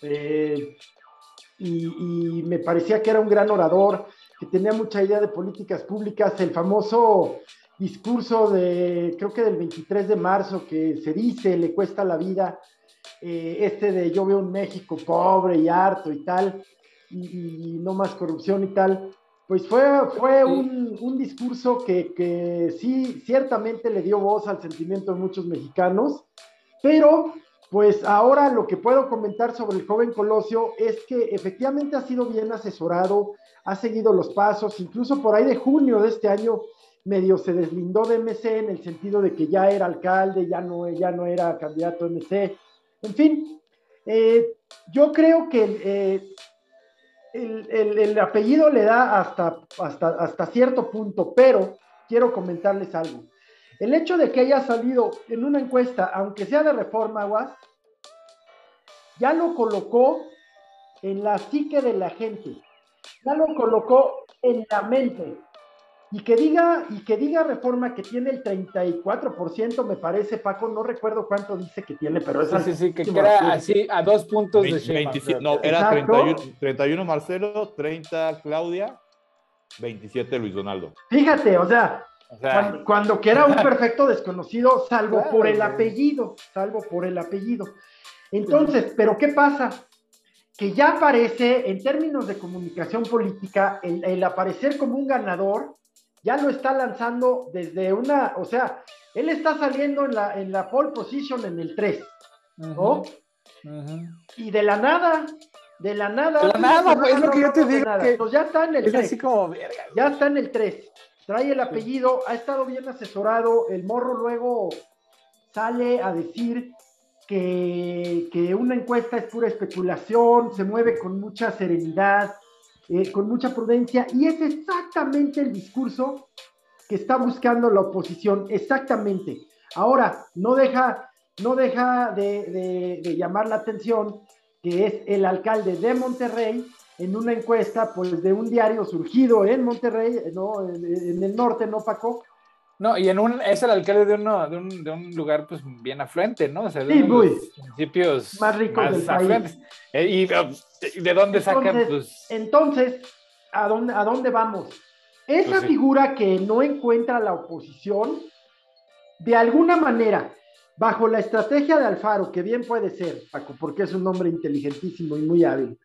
[SPEAKER 1] eh, y, y, me parecía que era un gran orador, que tenía mucha idea de políticas públicas, el famoso discurso de, creo que del 23 de marzo, que se dice, le cuesta la vida, eh, este de yo veo un México pobre y harto y tal, y, y no más corrupción y tal, pues fue, fue un, un discurso que, que, sí, ciertamente le dio voz al sentimiento de muchos mexicanos, pero pues ahora lo que puedo comentar sobre el joven Colosio es que efectivamente ha sido bien asesorado, ha seguido los pasos, incluso por ahí de junio de este año medio se deslindó de MC en el sentido de que ya era alcalde, ya no, ya no era candidato a MC. En fin, eh, yo creo que eh, el, el, el, apellido le da hasta, hasta, hasta cierto punto, pero quiero comentarles algo. El hecho de que haya salido en una encuesta, aunque sea de reforma, Aguas, ya lo colocó en la psique de la gente, ya lo colocó en la mente. Y que diga, y que diga Reforma que tiene el 34%, me parece, Paco, no recuerdo cuánto dice que tiene, pero es
[SPEAKER 2] Sí, sí, sí, que era así a dos puntos
[SPEAKER 3] 20, de 27, No, era 31, 31, Marcelo, 30 Claudia, 27 Luis Donaldo.
[SPEAKER 1] Fíjate, o sea, o sea cuando, cuando, que era un perfecto desconocido, salvo claro, por el apellido, salvo por el apellido. Entonces, ¿pero qué pasa? Que ya aparece, en términos de comunicación política, el, el aparecer como un ganador ya lo está lanzando desde una, o sea, él está saliendo en la, en la pole position en el 3, ¿no? Uh -huh. Y de la nada, de la nada.
[SPEAKER 2] De la nada, pues, es lo que yo te digo. Que
[SPEAKER 1] ya está en el
[SPEAKER 2] es
[SPEAKER 1] 3.
[SPEAKER 2] así como, verga,
[SPEAKER 1] ya está en el 3. Trae el apellido, ha estado bien asesorado. El morro luego sale a decir que, que una encuesta es pura especulación, se mueve con mucha serenidad eh, con mucha prudencia, y es exactamente el discurso que está buscando la oposición, exactamente. Ahora, no deja, no deja de, de, de llamar la atención que es el alcalde de Monterrey en una encuesta pues de un diario surgido en Monterrey, ¿no? en, en el norte, ¿no, Paco?
[SPEAKER 2] No, y en un, es el alcalde de, uno, de, un, de un lugar pues bien afluente, ¿no? O sea, de
[SPEAKER 1] sí, muy.
[SPEAKER 2] municipios
[SPEAKER 1] más ricos más del afluentes.
[SPEAKER 2] país. Eh, ¿Y de dónde sacan?
[SPEAKER 1] Entonces, pues... entonces ¿a, dónde, ¿a dónde vamos? Esa pues sí. figura que no encuentra la oposición, de alguna manera, bajo la estrategia de Alfaro, que bien puede ser, Paco, porque es un hombre inteligentísimo y muy hábil,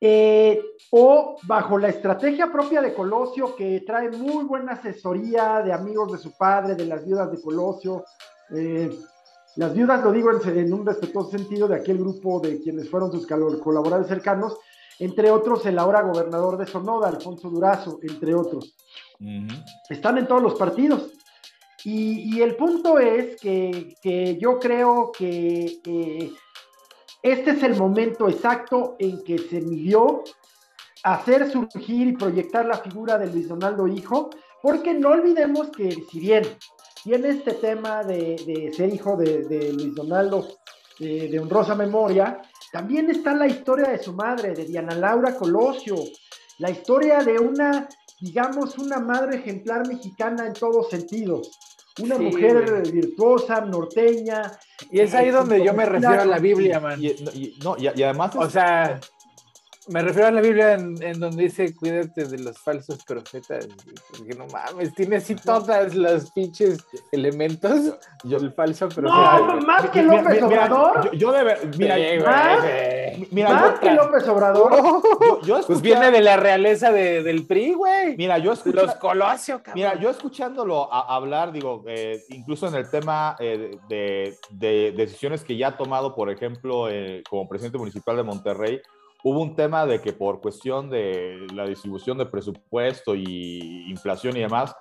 [SPEAKER 1] eh, o bajo la estrategia propia de Colosio, que trae muy buena asesoría de amigos de su padre, de las viudas de Colosio. Eh, las viudas, lo digo en, en, un respetuoso sentido, de aquel grupo de quienes fueron sus colaboradores cercanos, entre otros el ahora gobernador de Sonora, Alfonso Durazo, entre otros. Uh -huh. Están en todos los partidos. Y, y el punto es que, que, yo creo que eh, este es el momento exacto en que se midió hacer surgir y proyectar la figura de Luis Donaldo Hijo, porque no olvidemos que si bien tiene este tema de, de ser hijo de, de Luis Donaldo de, de, honrosa memoria, también está la historia de su madre, de Diana Laura Colosio, la historia de una, digamos, una madre ejemplar mexicana en todos sentidos. Una sí, mujer virtuosa, norteña.
[SPEAKER 2] Y es ahí donde yo me refiero a la Biblia, man.
[SPEAKER 3] Y, y, no, y, y además.
[SPEAKER 2] O sea, Me refiero a la Biblia en, donde dice cuídate de los falsos profetas. Porque no mames, tiene así todas las pinches elementos. Yo, el falso profeta.
[SPEAKER 1] No, más que López Obrador.
[SPEAKER 3] Yo, de ver, mira,
[SPEAKER 1] mira, más que López Obrador.
[SPEAKER 2] pues viene de la realeza del PRI, güey.
[SPEAKER 3] Mira, yo
[SPEAKER 2] escucho, Los Colosio, cabrón.
[SPEAKER 3] Mira, yo escuchándolo hablar, digo, eh, incluso en el tema eh, de, de, decisiones que ya ha tomado, por ejemplo, eh, como presidente municipal de Monterrey hubo un tema de que por cuestión de la distribución de presupuesto y inflación y demás,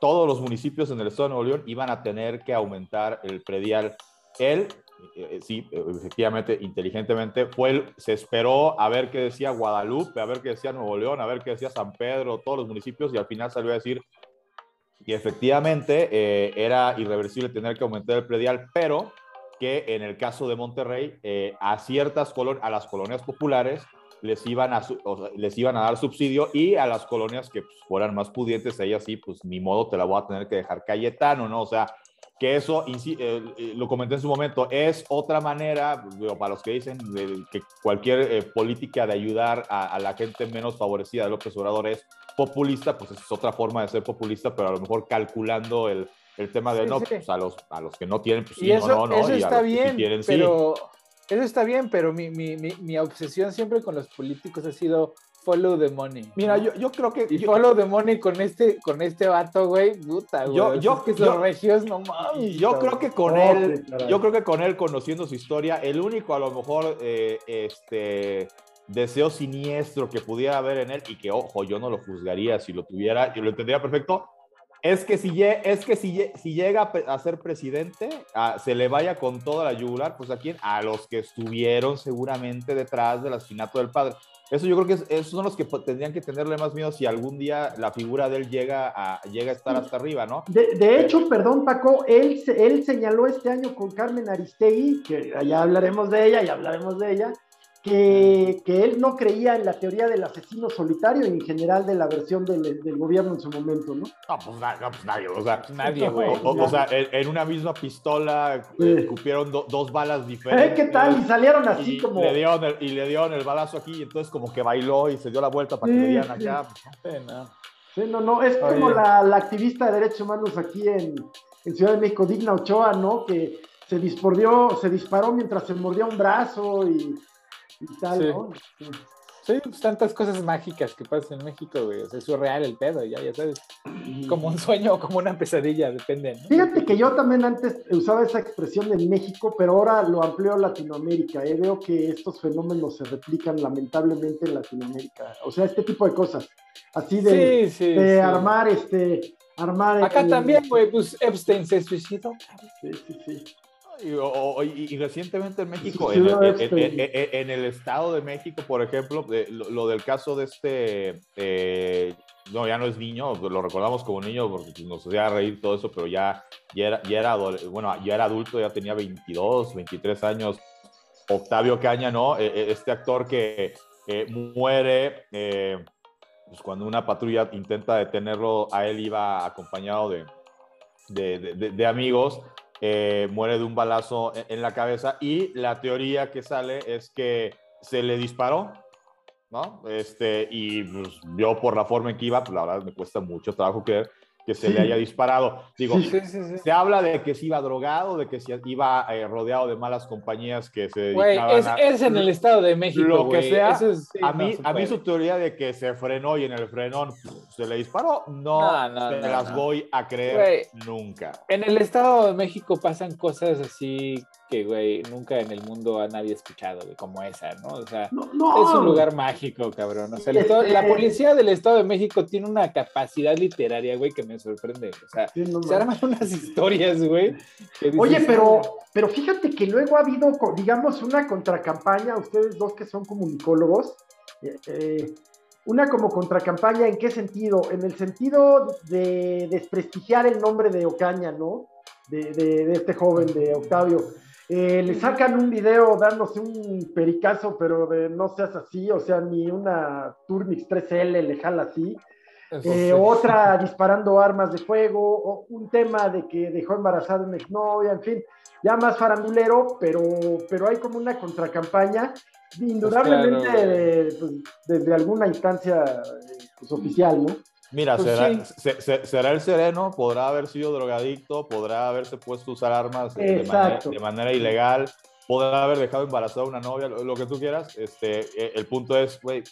[SPEAKER 3] todos los municipios en el estado de Nuevo León iban a tener que aumentar el predial. Él, eh, eh, sí, efectivamente, inteligentemente, fue se esperó a ver qué decía Guadalupe, a ver qué decía Nuevo León, a ver qué decía San Pedro, todos los municipios, y al final salió a decir que efectivamente eh, era irreversible tener que aumentar el predial, pero que en el caso de Monterrey, eh, a ciertas colonias, a las colonias populares, les iban, a, les iban a dar subsidio y a las colonias que pues, fueran más pudientes, ellas sí, pues ni modo te la voy a tener que dejar Cayetano, ¿no? O sea, que eso, eh, eh, lo comenté en su momento, es otra manera, para los que dicen que cualquier política de ayudar a, a, la gente menos favorecida de López Obrador es populista, pues es otra forma de ser populista, pero a lo mejor calculando el, el tema de no, pues a los, a los que no tienen, pues
[SPEAKER 2] sí, eso, no, no, Eso está bien, pero eso está bien, pero mi, mi, mi, obsesión siempre con los políticos ha sido follow the money.
[SPEAKER 3] Mira, yo, yo creo que.
[SPEAKER 2] Y follow the money con este, con este vato, güey, puta, güey.
[SPEAKER 3] Yo, yo,
[SPEAKER 2] que
[SPEAKER 3] yo,
[SPEAKER 2] regios, no mames.
[SPEAKER 3] Yo creo que con él, yo creo que con él, conociendo su historia, el único a lo mejor, eh, este deseo siniestro que pudiera haber en él y que, ojo, yo no lo juzgaría si lo tuviera, yo lo entendería perfecto, es que si, es que si, si llega a ser presidente, se le vaya con toda la yugular, pues a quién? A los que estuvieron seguramente detrás del asesinato del padre. Eso yo creo que esos son los que tendrían que tenerle más miedo si algún día la figura de él llega a, llega a estar hasta arriba, ¿no?
[SPEAKER 1] De, hecho, perdón Paco, él, él señaló este año con Carmen Aristegui, que ya hablaremos de ella, ya hablaremos de ella, que, que, él no creía en la teoría del asesino solitario y en general de la versión del, del gobierno en su momento, ¿no?
[SPEAKER 3] No, pues, pues nadie, o sea, nadie, güey. O, sea, en, una misma pistola escupieron dos balas diferentes.
[SPEAKER 1] ¿Eh? ¿Qué tal? Y salieron así como...
[SPEAKER 3] Le dieron el, y le dieron el balazo aquí, y entonces como que bailó y se dio la vuelta para que le dieran acá.
[SPEAKER 1] Pues, no, sí, no, no, es como la, la, activista de derechos humanos aquí en, en Ciudad de México, Digna Ochoa, ¿no? Que se se disparó mientras se mordía un brazo y
[SPEAKER 2] sí. Pues, tantas cosas mágicas que pasan en México, güey. O sea, es surreal el pedo, ya, ya sabes. Como un sueño o como una pesadilla, depende.
[SPEAKER 1] Fíjate que yo también antes usaba esa expresión en México, pero ahora lo amplio a Latinoamérica. ¿eh? Veo que estos fenómenos se replican lamentablemente en Latinoamérica. O sea, este tipo de cosas. Así de, de armar este. Armar
[SPEAKER 2] Acá también, güey, pues Epstein se suicidó.
[SPEAKER 1] Sí, sí, sí.
[SPEAKER 3] Y, recientemente en México, en, el Estado de México, por ejemplo, lo, del caso de este, eh, no, ya no es niño, lo recordamos como niño porque pues, nos hacía reír todo eso, pero ya, ya, era, ya era, bueno, ya era adulto, ya tenía 22, 23 años. Octavio Caña, ¿no? E, e, este actor que muere pues cuando una patrulla intenta detenerlo, a él iba acompañado de, de, de amigos eh, muere de un balazo en, la cabeza y la teoría que sale es que se le disparó, ¿no? Este, y pues, yo por la forma en que iba, pues la verdad me cuesta mucho trabajo creer que se le haya disparado. Digo, se habla de que se iba drogado, de que se iba eh, rodeado de malas compañías que se
[SPEAKER 2] dedicaban es, es, en el Estado de México,
[SPEAKER 3] Lo que sea, a, mí, a mí su teoría de que se frenó y en el frenón se le disparó, no, no, se las voy a creer nunca.
[SPEAKER 2] En el Estado de México pasan cosas así que, güey, nunca en el mundo a nadie escuchado, como esa, ¿no? O sea, es un lugar mágico, cabrón. O sea, la policía del Estado de México tiene una capacidad literaria, güey, que me sorprende. O sea, se arman unas historias, güey.
[SPEAKER 1] Oye, pero, pero fíjate que luego ha habido, digamos, una contracampaña, ustedes dos que son comunicólogos, eh, eh, una como contracampaña, ¿en qué sentido? En el sentido de desprestigiar el nombre de Ocaña, ¿no? De, de este joven, de Octavio. Eh, le sacan un video dándose un pericazo, pero de no seas así, o sea, ni una Turmix 3L le jala así. Eh, otra disparando armas de fuego, o un tema de que dejó embarazada una exnovia, en fin, ya más farandulero, pero, pero hay como una contracampaña indudablemente pues, desde alguna instancia pues, oficial, ¿no?
[SPEAKER 3] Mira, pues será, será, el sereno, podrá haber sido drogadicto, podrá haberse puesto a usar armas de manera, ilegal, podrá haber dejado embarazada a una novia, lo, que tú quieras. Este, eh, el punto es, güey,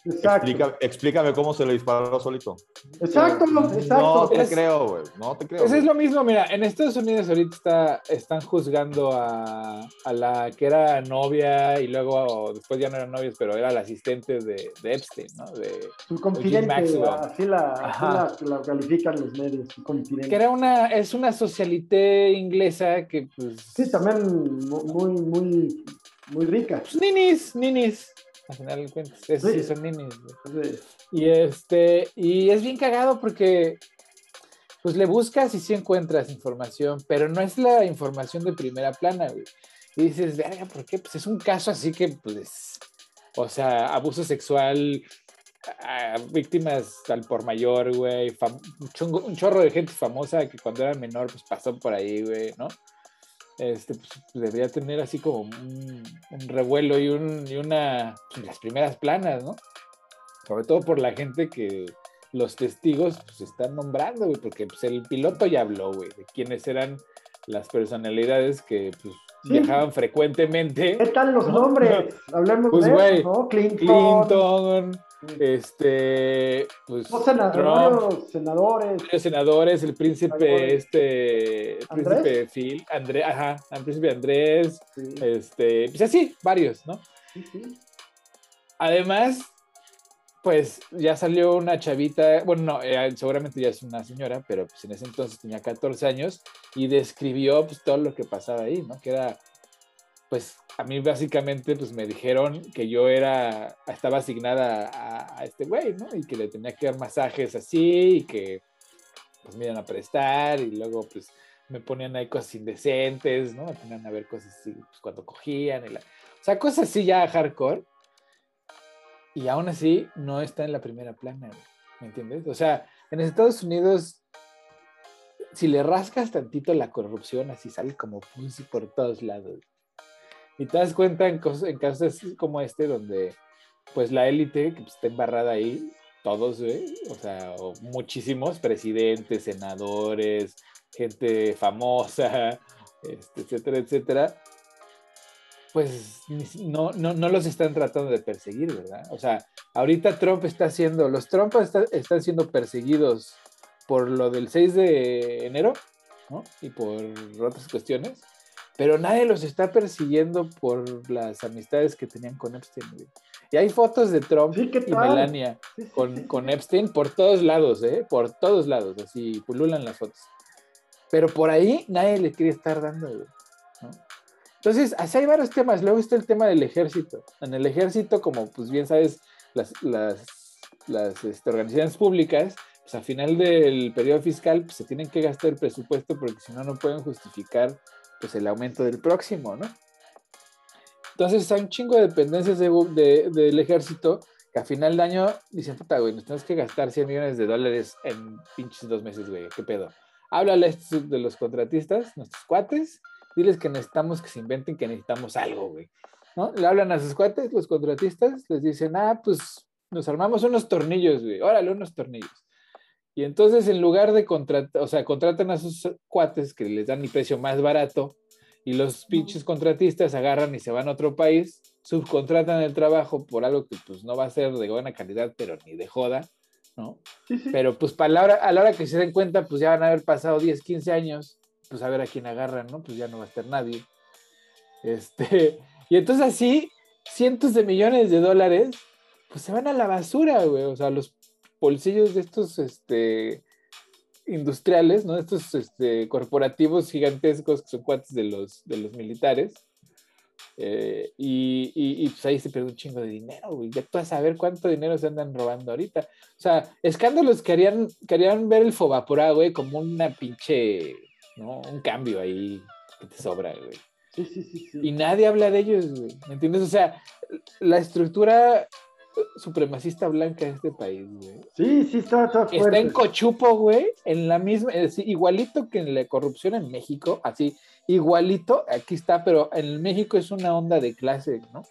[SPEAKER 3] explícame cómo se le disparó solito.
[SPEAKER 1] Exacto, exacto.
[SPEAKER 3] No te creo, güey, no te creo.
[SPEAKER 2] Eso es lo mismo, mira, en Estados Unidos ahorita está, están juzgando a, a, la que era novia y luego después ya no eran novios, pero era la asistente de, de Epstein, ¿no? De,
[SPEAKER 1] su confidente, así, la, así la, califican los medios, su confidente.
[SPEAKER 2] Que era una, es una socialité inglesa que pues...
[SPEAKER 1] Sí, también muy, muy muy rica.
[SPEAKER 2] Pues ninis, ninis. Al final de cuentas, sí. son ninis. Y este, y es bien cagado porque pues le buscas y sí encuentras información, pero no es la información de primera plana, güey. Y dices, verga, ¿por qué? Pues es un caso así que, pues, o sea, abuso sexual, a víctimas al por mayor, güey, un, chorro de gente famosa que cuando era menor, pues pasó por ahí, güey, ¿no? Este, pues, debería tener así como un, revuelo y, un, y una, pues, las primeras planas, ¿no? Sobre todo por la gente que los testigos pues están nombrando, güey, porque pues, el piloto ya habló, güey, de quiénes eran las personalidades que pues, viajaban frecuentemente.
[SPEAKER 1] ¿Qué tal los nombres? Hablamos
[SPEAKER 2] pues,
[SPEAKER 1] de
[SPEAKER 2] eso, ¿no? Clinton. Clinton este, pues,
[SPEAKER 1] senadores, senadores.
[SPEAKER 2] senadores, el príncipe, este, el príncipe Phil, Andrés, ajá, el príncipe Andrés, este, pues así, varios, ¿no? Además, pues ya salió una chavita, bueno, no, eh, seguramente ya es una señora, pero pues en ese entonces tenía 14 años y describió pues todo lo que pasaba ahí, ¿no? Que era pues a mí básicamente pues me dijeron que yo era, estaba asignada a, este güey, ¿no? Y que le tenía que dar masajes así y que pues me iban a prestar y luego pues me ponían ahí cosas indecentes, ¿no? Me ponían a ver cosas así pues, cuando cogían y la... O sea, cosas así ya hardcore. Y aún así no está en la primera plana, ¿me entiendes? O sea, en Estados Unidos si le rascas tantito la corrupción, así sale como pulsi por todos lados. Y te das cuenta en, en casos como este, donde pues la élite que pues, está embarrada ahí, todos, o sea, muchísimos presidentes, senadores, gente famosa, este, etcétera, etcétera, pues no, no, no, los están tratando de perseguir, ¿verdad? O sea, ahorita Trump está haciendo, los Trump están siendo perseguidos por lo del 6 de enero, ¿no? Y por otras cuestiones pero nadie los está persiguiendo por las amistades que tenían con Epstein. Y hay fotos de Trump y Melania con, Epstein por todos lados, ¿eh? Por todos lados, así pululan las fotos. Pero por ahí nadie le quiere estar dando, Entonces, así hay varios temas. Luego está el tema del ejército. En el ejército, como pues bien sabes, las, las, este, organizaciones públicas, pues a final del periodo fiscal, pues, se tienen que gastar el presupuesto porque si no, no pueden justificar pues el aumento del próximo, ¿no? Entonces hay un chingo de dependencias del ejército que a final de año dicen, puta, güey, nos tenemos que gastar 100 millones de dólares en pinches dos meses, güey, qué pedo. Háblale estos de los contratistas, nuestros cuates, diles que necesitamos que se inventen que necesitamos algo, güey. ¿No? Le hablan a sus cuates, los contratistas, les dicen, ah, pues nos armamos unos tornillos, güey, órale, unos tornillos. Y entonces en lugar de contratar, o sea, contratan a sus cuates que les dan el precio más barato y los pinches contratistas agarran y se van a otro país, subcontratan el trabajo por algo que pues no va a ser de buena calidad, pero ni de joda, ¿no? Pero pues para la hora, a la hora que se den cuenta, pues ya van a haber pasado 10, 15 años, pues a ver a quién agarran, ¿no? Pues ya no va a estar nadie. Este, y entonces así, cientos de millones de dólares, pues se van a la basura, güey. O sea, los bolsillos de estos este, industriales, ¿no? Estos este, corporativos gigantescos que son cuates de los, de los militares. Eh, y, y, pues ahí se pierde un chingo de dinero, güey. Ya tú a saber cuánto dinero se andan robando ahorita. O sea, escándalos que harían, ver el Fobapora, güey, como una pinche, ¿no? Un cambio ahí que te sobra, güey.
[SPEAKER 1] Sí, sí, sí, sí.
[SPEAKER 2] Y nadie habla de ellos, güey. ¿Me entiendes? O sea, la estructura supremacista blanca de este país, güey.
[SPEAKER 1] Sí, sí, está, está fuerte.
[SPEAKER 2] Está en cochupo, güey, en la misma, es decir, igualito que en la corrupción en México, así, igualito, aquí está, pero en México es una onda de clase, ¿no?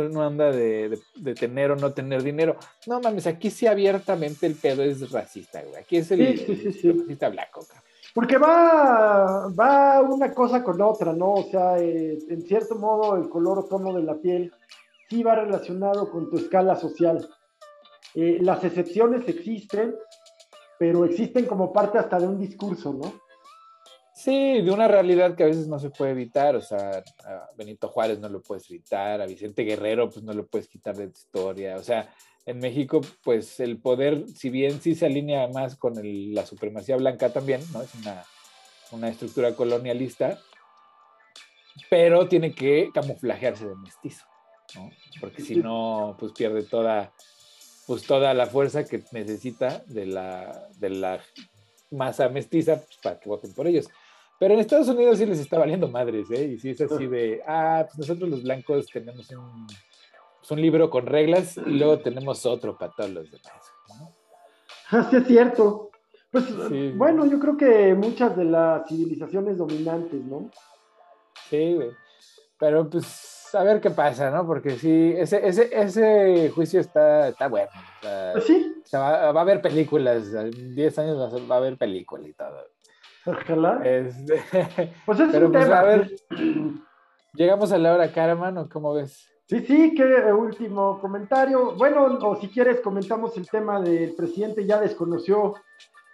[SPEAKER 2] es una onda de, tener o no tener dinero. No mames, aquí sí abiertamente el pedo es racista, güey. Aquí es el, racista blanco,
[SPEAKER 1] Porque va, va una cosa con otra, ¿no? O sea, eh, en cierto modo el color o tono de la piel sí va relacionado con tu escala social. Eh, las excepciones existen, pero existen como parte hasta de un discurso, ¿no?
[SPEAKER 2] Sí, de una realidad que a veces no se puede evitar, o sea, a Benito Juárez no lo puedes evitar, a Vicente Guerrero pues no lo puedes quitar de tu historia, o sea, en México pues el poder, si bien sí se alinea más con la supremacía blanca también, ¿no? Es una, una estructura colonialista, pero tiene que camuflajearse de mestizo, ¿no? Porque si no, pues pierde toda, pues toda la fuerza que necesita de la, de la masa mestiza pues, para que voten por ellos. Pero en Estados Unidos sí les está valiendo madres, ¿eh? Y sí es así de, ah, pues nosotros los blancos tenemos un, pues, un libro con reglas y luego tenemos otro para todos los demás. ¿no?
[SPEAKER 1] Ah, sí, es cierto. Pues bueno, yo creo que muchas de las civilizaciones dominantes, ¿no?
[SPEAKER 2] Sí, güey. Pero pues a ver qué pasa, ¿no? Porque sí, ese, ese, ese juicio está, está bueno.
[SPEAKER 1] pues sí.
[SPEAKER 2] va, va, a haber películas, en 10 años va a haber películas y todo.
[SPEAKER 1] Ojalá.
[SPEAKER 2] Este,
[SPEAKER 1] pues es un pues,
[SPEAKER 2] tema. A ver, llegamos a la hora cara, mano, ¿cómo ves?
[SPEAKER 1] Sí, sí, qué último comentario. Bueno, o si quieres comentamos el tema del presidente ya desconoció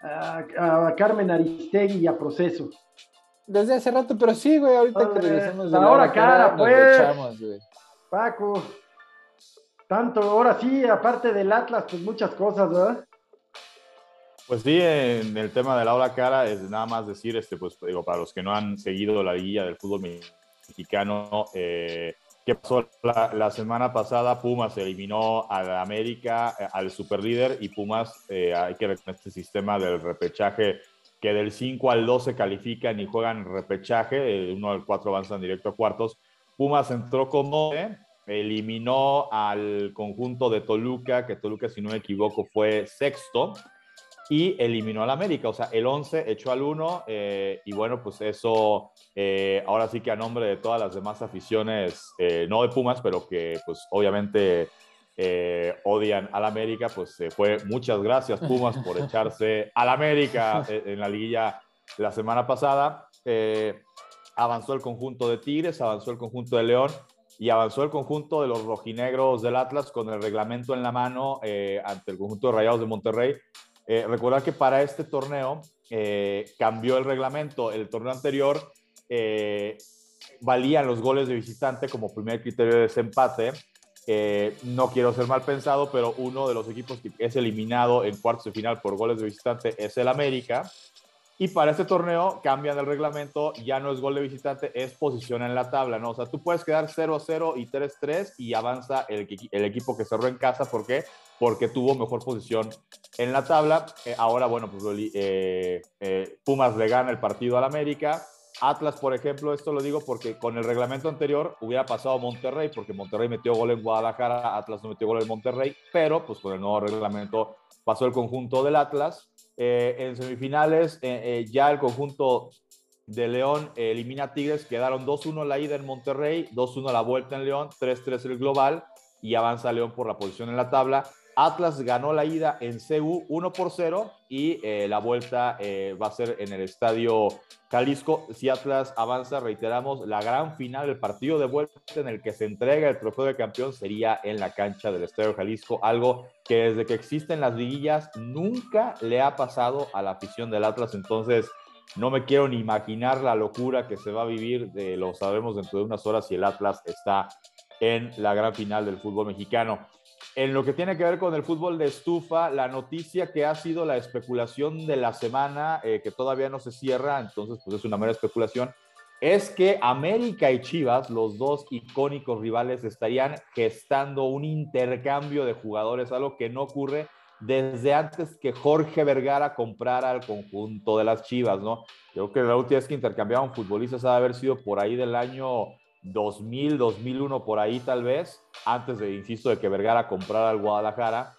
[SPEAKER 1] a, Carmen Aristegui y a Proceso.
[SPEAKER 2] Desde hace rato, pero sí, güey, ahorita que regresamos
[SPEAKER 1] de la hora cara, pues. Paco. Tanto, ahora sí, aparte del Atlas, pues muchas cosas, ¿verdad?
[SPEAKER 3] Pues sí, en el tema de la ola cara es nada más decir, este, pues digo, para los que no han seguido la guía del fútbol mexicano, eh, ¿qué pasó la, semana pasada? Pumas eliminó a América, eh, al superlíder, y Pumas, eh, hay que ver este sistema del repechaje, que del 5 al 12 califican y juegan repechaje, del 1 al 4 avanzan directo a cuartos. Pumas entró como eliminó al conjunto de Toluca, que Toluca, si no me equivoco, fue sexto y eliminó al América. O sea, el 11 echó al 1 eh, y bueno, pues eso eh, ahora sí que a nombre de todas las demás aficiones, eh, no de Pumas, pero que pues obviamente odian al América, pues fue muchas gracias Pumas por echarse al América en la liguilla la semana pasada. avanzó el conjunto de Tigres, avanzó el conjunto de León y avanzó el conjunto de los rojinegros del Atlas con el reglamento en la mano ante el conjunto de Rayados de Monterrey eh, recordar que para este torneo eh, cambió el reglamento. El torneo anterior eh, valían los goles de visitante como primer criterio de desempate. No quiero ser mal pensado, pero uno de los equipos que es eliminado en cuartos de final por goles de visitante es el América. Y para este torneo cambian el reglamento, ya no es gol de visitante, es posición en la tabla, ¿no? O sea, tú puedes quedar 0-0 y 3-3 y avanza el, el, equipo que cerró en casa, ¿por qué? Porque tuvo mejor posición en la tabla. Eh, ahora, bueno, pues eh, eh, Pumas le gana el partido al América. Atlas, por ejemplo, esto lo digo porque con el reglamento anterior hubiera pasado Monterrey, porque Monterrey metió gol en Guadalajara, Atlas no metió gol en Monterrey, pero pues con el nuevo reglamento pasó el conjunto del Atlas eh, en semifinales, eh, eh, ya el conjunto de León elimina a Tigres, quedaron 2-1 la ida en Monterrey, 2-1 la vuelta en León, 3-3 el global y avanza León por la posición en la tabla. Atlas ganó la ida en CU 1 por 0 y eh, la vuelta eh, va a ser en el estadio Jalisco. Si Atlas avanza, reiteramos, la gran final, el partido de vuelta en el que se entrega el trofeo de campeón sería en la cancha del estadio Jalisco, algo que desde que existen las liguillas nunca le ha pasado a la afición del Atlas. Entonces, no me quiero ni imaginar la locura que se va a vivir, de, lo sabremos dentro de unas horas si el Atlas está en la gran final del fútbol mexicano. En lo que tiene que ver con el fútbol de estufa, la noticia que ha sido la especulación de la semana, eh, que todavía no se cierra, entonces pues es una mera especulación, es que América y Chivas, los dos icónicos rivales, estarían gestando un intercambio de jugadores, algo que no ocurre desde antes que Jorge Vergara comprara el conjunto de las Chivas, ¿no? Creo que la última vez que intercambiaban futbolistas ha de haber sido por ahí del año 2000, 2001 por ahí tal vez, antes de, insisto, de que Vergara comprara al Guadalajara.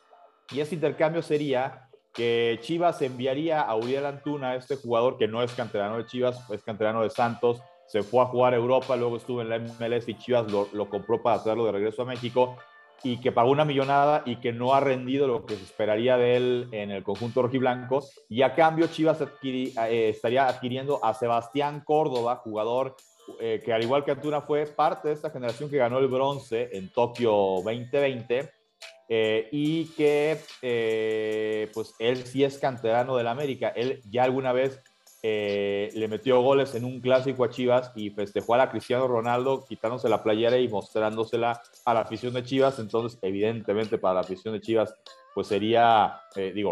[SPEAKER 3] Y ese intercambio sería que Chivas enviaría a Uriel Antuna, este jugador que no es canterano de Chivas, es canterano de Santos, se fue a jugar a Europa, luego estuvo en la MLS y Chivas lo, compró para hacerlo de regreso a México y que pagó una millonada y que no ha rendido lo que se esperaría de él en el conjunto rojiblanco. Y a cambio, Chivas eh, estaría adquiriendo a Sebastián Córdoba, jugador eh, que al igual que Antuna fue parte de esta generación que ganó el bronce en Tokio 2020. Eh, y que pues él sí es canterano del América. Él ya alguna vez eh, le metió goles en un clásico a Chivas y festejó a la Cristiano Ronaldo quitándose la playera y mostrándosela a la afición de Chivas. Entonces, evidentemente, para la afición de Chivas, pues sería, eh, digo,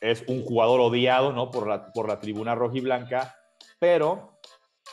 [SPEAKER 3] es un jugador odiado, ¿no? Por la, por la tribuna roja y blanca, pero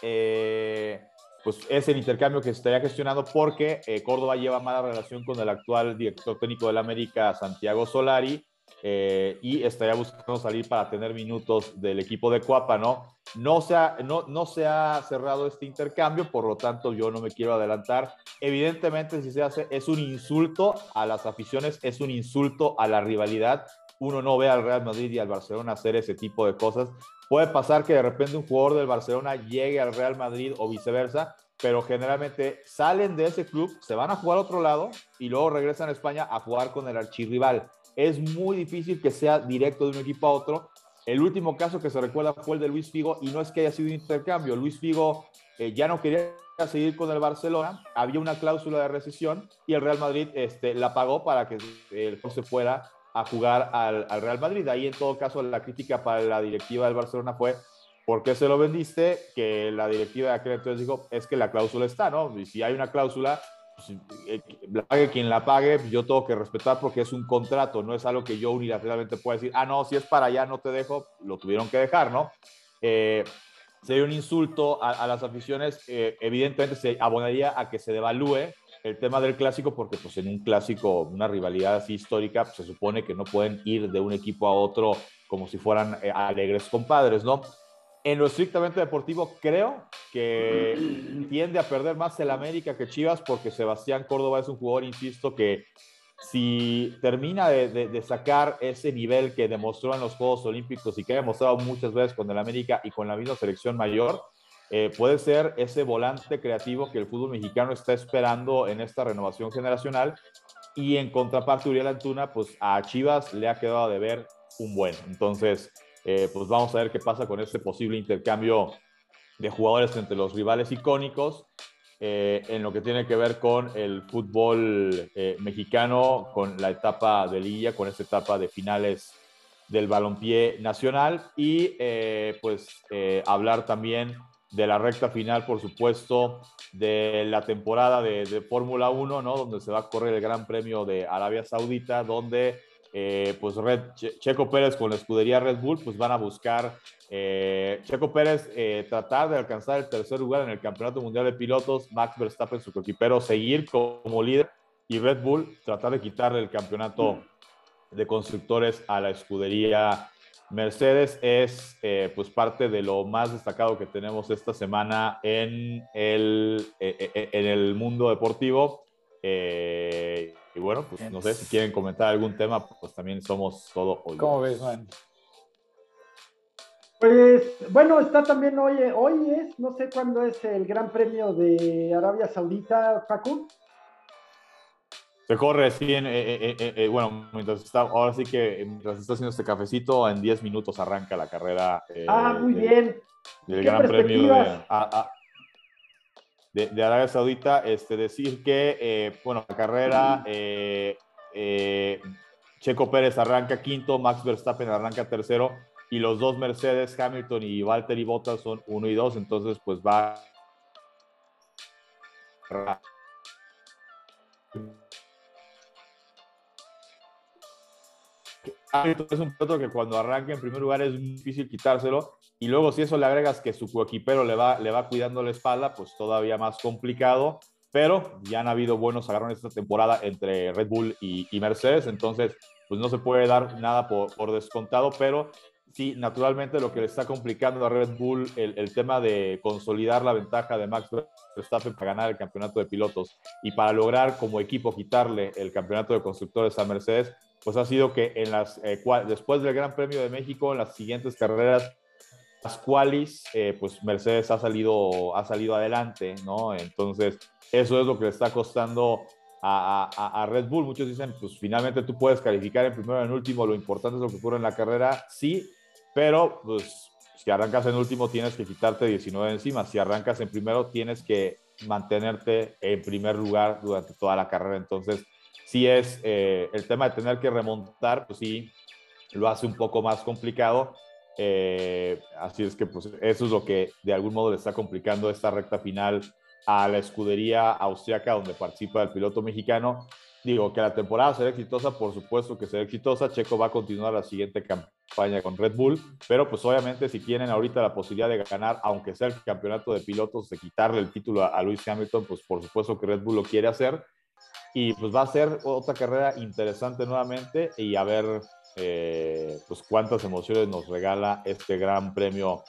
[SPEAKER 3] eh, pues es el intercambio que se estaría gestionando porque Córdoba lleva mala relación con el actual director técnico del América, Santiago Solari, eh, y estaría buscando salir para tener minutos del equipo de Cuapa, ¿no? No se, ha, no, no se ha cerrado este intercambio, por lo tanto yo no me quiero adelantar. Evidentemente, si se hace, es un insulto a las aficiones, es un insulto a la rivalidad. Uno no ve al Real Madrid y al Barcelona hacer ese tipo de cosas. Puede pasar que de repente un jugador del Barcelona llegue al Real Madrid o viceversa, pero generalmente salen de ese club, se van a jugar a otro lado y luego regresan a España a jugar con el archirrival es muy difícil que sea directo de un equipo a otro. El último caso que se recuerda fue el de Luis Figo y no es que haya sido un intercambio. Luis Figo eh, ya no quería seguir con el Barcelona, había una cláusula de rescisión y el Real Madrid este, la pagó para que el se fuera a jugar al, Real Madrid. Ahí en todo caso la crítica para la directiva del Barcelona fue ¿por qué se lo vendiste? Que la directiva de aquel entonces dijo, es que la cláusula está, ¿no? Y si hay una cláusula, eh, la pague quien la pague, yo tengo que respetar porque es un contrato, no es algo que yo unilateralmente pueda decir, ah, no, si es para allá no te dejo, lo tuvieron que dejar, ¿no? Eh, sería un insulto a, las aficiones, eh, evidentemente se abonaría a que se devalúe el tema del clásico porque pues en un clásico, una rivalidad así histórica, pues, se supone que no pueden ir de un equipo a otro como si fueran alegres compadres, ¿no? En lo estrictamente deportivo, creo que tiende a perder más el América que Chivas porque Sebastián Córdoba es un jugador, insisto, que si termina de, sacar ese nivel que demostró en los Juegos Olímpicos y que ha demostrado muchas veces con el América y con la misma selección mayor, eh, puede ser ese volante creativo que el fútbol mexicano está esperando en esta renovación generacional. Y en contraparte, Uriel Antuna, pues a Chivas le ha quedado de ver un buen. Entonces, eh, pues vamos a ver qué pasa con este posible intercambio de jugadores entre los rivales icónicos eh, en lo que tiene que ver con el fútbol eh, mexicano, con la etapa de liga, con esta etapa de finales del balompié nacional y pues hablar también de la recta final, por supuesto, de la temporada de, de Fórmula 1, ¿no? Donde se va a correr el Gran Premio de Arabia Saudita, donde eh, pues Red, Checo Pérez con la escudería Red Bull, pues van a buscar eh, Checo Pérez eh, tratar de alcanzar el tercer lugar en el Campeonato Mundial de Pilotos, Max Verstappen, su coequipero, seguir como líder y Red Bull tratar de quitarle el campeonato de constructores a la escudería Mercedes. Es pues parte de lo más destacado que tenemos esta semana en el, en el mundo deportivo. Eh, y bueno, pues no sé si quieren comentar algún tema, pues también somos todo
[SPEAKER 2] hoy. ¿Cómo ves, man?
[SPEAKER 1] Pues bueno, está también hoy, hoy es, no sé cuándo es el Gran Premio de Arabia Saudita, Facu.
[SPEAKER 3] Se corre, en, eh, eh, eh, bueno, mientras está, ahora sí que mientras está haciendo este cafecito, en 10 minutos arranca la carrera.
[SPEAKER 1] ah, muy bien.
[SPEAKER 3] El Gran Premio de, de, Arabia Saudita, este, decir que, bueno, la carrera, Checo Pérez arranca quinto, Max Verstappen arranca tercero, y los dos Mercedes, Hamilton y Valtteri Bottas son uno y dos, entonces pues va es un piloto que cuando arranca en primer lugar es difícil quitárselo y luego si eso le agregas que su coequipero le va, le va cuidando la espalda, pues todavía más complicado. Pero ya han habido buenos agarrones esta temporada entre Red Bull y, Mercedes, entonces pues no se puede dar nada por, por, descontado, pero sí, naturalmente lo que le está complicando a Red Bull el, el, tema de consolidar la ventaja de Max Verstappen para ganar el campeonato de pilotos y para lograr como equipo quitarle el campeonato de constructores a Mercedes, pues ha sido que en las, eh, después del Gran Premio de México, en las siguientes carreras las cuales eh, pues Mercedes ha salido, ha salido adelante, ¿no? Entonces, eso es lo que le está costando a, a, Red Bull. Muchos dicen, pues finalmente tú puedes calificar en primero en último, lo importante es lo que ocurre en la carrera, sí, pero pues si arrancas en último tienes que quitarte 19 encima, si arrancas en primero tienes que mantenerte en primer lugar durante toda la carrera, entonces sí es eh, el tema de tener que remontar, pues sí, lo hace un poco más complicado. Eh, así es que pues eso es lo que de algún modo le está complicando esta recta final a la escudería austriaca donde participa el piloto mexicano. Digo que la temporada será exitosa, por supuesto que será exitosa. Checo va a continuar la siguiente campaña con Red Bull, pero pues obviamente si tienen ahorita la posibilidad de ganar, aunque sea el campeonato de pilotos, de quitarle el título a, a Lewis Hamilton, pues por supuesto que Red Bull lo quiere hacer. Y pues va a ser otra carrera interesante nuevamente y a ver eh, pues cuántas emociones nos regala este gran premio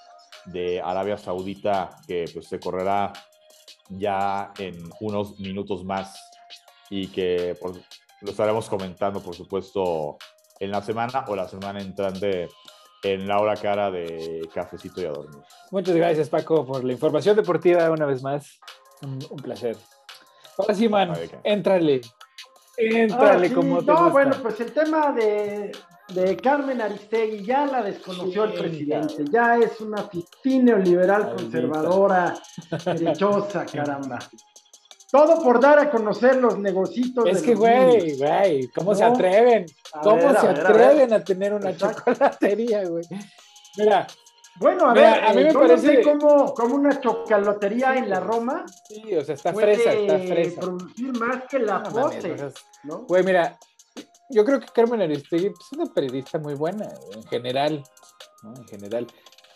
[SPEAKER 3] de Arabia Saudita que pues se correrá ya en unos minutos más y que lo estaremos comentando por supuesto en la semana o la semana entrante en la hora cara de Cafecito y a dormir.
[SPEAKER 2] Muchas gracias Paco por la información deportiva una vez más. Un, placer. Ahora sí, man, éntrale. Éntrale como te No,
[SPEAKER 1] bueno, pues el tema de, de Carmen Aristegui ya la desconoció el presidente, ya es una fine neoliberal conservadora, derechosa, caramba. Todo por dar a conocer los negocios.
[SPEAKER 2] Es que, güey, güey, ¿cómo se atreven? ¿Cómo se atreven a, tener una chocolatería, güey? Mira.
[SPEAKER 1] Bueno, a ver, a mí me parece como, como una chocolatería en la Roma.
[SPEAKER 2] Sí, o sea, está fresa, está fresa.
[SPEAKER 1] producir más que la
[SPEAKER 2] no, Güey, mira, yo creo que Carmen Aristegui pues, es una periodista muy buena, en general, ¿no? En general.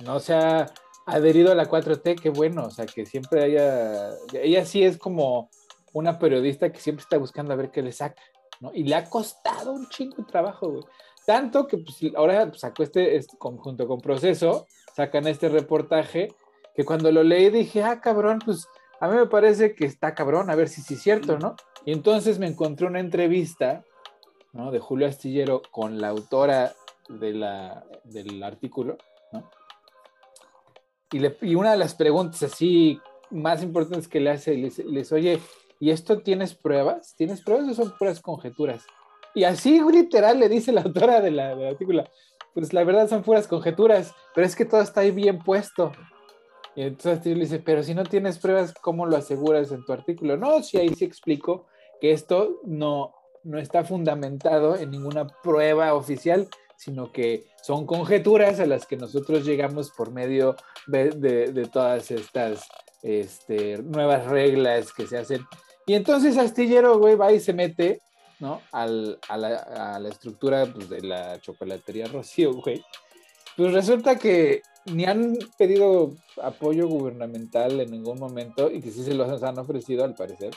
[SPEAKER 2] No se ha adherido a la 4T, qué bueno, o sea, que siempre haya... Ella sí es como una periodista que siempre está buscando a ver qué le saca, ¿no? Y le ha costado un chingo de trabajo, güey. Tanto que pues, ahora sacó este, este, conjunto con Proceso, sacan este reportaje, que cuando lo leí dije, ah, cabrón, pues a mí me parece que está cabrón, a ver si sí es cierto, ¿no? Y entonces me encontré una entrevista de Julio Astillero con la autora de la, del artículo, ¿no? y, le, y, una de las preguntas así más importantes que le hace, le dice, oye, ¿y esto tienes pruebas? ¿Tienes pruebas o son puras conjeturas? Y así literal le dice la autora de la, artículo, pues la verdad son puras conjeturas, pero es que todo está ahí bien puesto. Y entonces le dice, pero si no tienes pruebas, ¿cómo lo aseguras en tu artículo? No, sí, ahí sí explico que esto no, no está fundamentado en ninguna prueba oficial, sino que son conjeturas a las que nosotros llegamos por medio de, todas estas este, nuevas reglas que se hacen. Y entonces Astillero, güey, va y se mete, ¿no? a, la, estructura pues, de la chocolatería Rocío, güey. Pues resulta que ni han pedido apoyo gubernamental en ningún momento y que sí se los han ofrecido al parecer,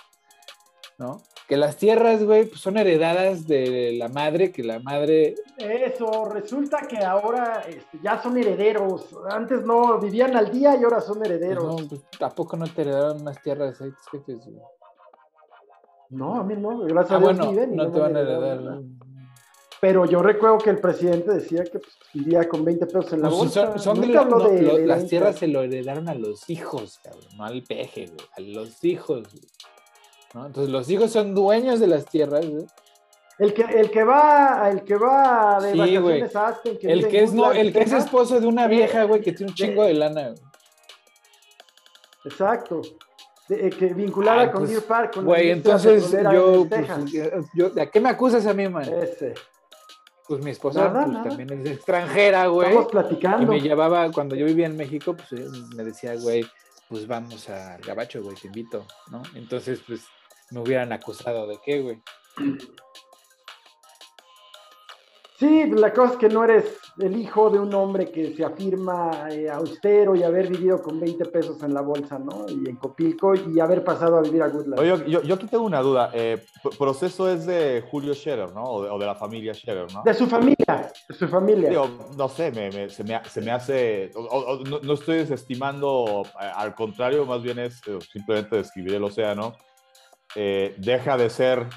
[SPEAKER 2] ¿no? que las tierras, güey, pues son heredadas de la madre, que la madre...
[SPEAKER 1] Eso, resulta que ahora este, ya son herederos. Antes no, vivían al día y ahora son herederos.
[SPEAKER 2] no, pues, tampoco no te heredaron unas tierras ahí, jefes, güey?
[SPEAKER 1] No, a mí no, gracias a ah, Dios
[SPEAKER 2] bueno, no, te van a heredar.
[SPEAKER 1] Pero yo recuerdo que el presidente decía que pues, vivía con 20 pesos en la pues, bolsa. Son, de,
[SPEAKER 2] las tierras se lo heredaron a los hijos, cabrón, no al peje, güey, a los hijos. Güey. Entonces los hijos son dueños de las tierras,
[SPEAKER 1] El que, el que va, el que va de
[SPEAKER 2] vacaciones a Aspen, el que es no, el que es esposo de una vieja, güey, que tiene un chingo de lana.
[SPEAKER 1] Exacto. Eh, que vinculada con pues, Park.
[SPEAKER 2] güey, entonces yo, pues, yo, ¿a qué me acusas a mí, man?
[SPEAKER 1] Ese.
[SPEAKER 2] Pues mi esposa pues, también es extranjera, güey.
[SPEAKER 1] Estamos platicando.
[SPEAKER 2] Y me llevaba, cuando yo vivía en México, pues me decía, güey, pues vamos al gabacho, güey, te invito, ¿no? Entonces, pues me hubieran acusado de qué, güey.
[SPEAKER 1] Sí, la cosa es que no eres el hijo de un hombre que se afirma eh, austero y haber vivido con 20 pesos en la bolsa, ¿no? Y en Copilco y haber pasado a vivir a Goodland.
[SPEAKER 3] Yo, yo, aquí tengo una duda. Eh, proceso es de Julio Scherer, ¿no? O de, la familia Scherer, ¿no?
[SPEAKER 1] De su familia, de su familia.
[SPEAKER 3] no sé, se, me, hace... no, estoy desestimando, eh, al contrario, más bien es simplemente describir el océano. deja de ser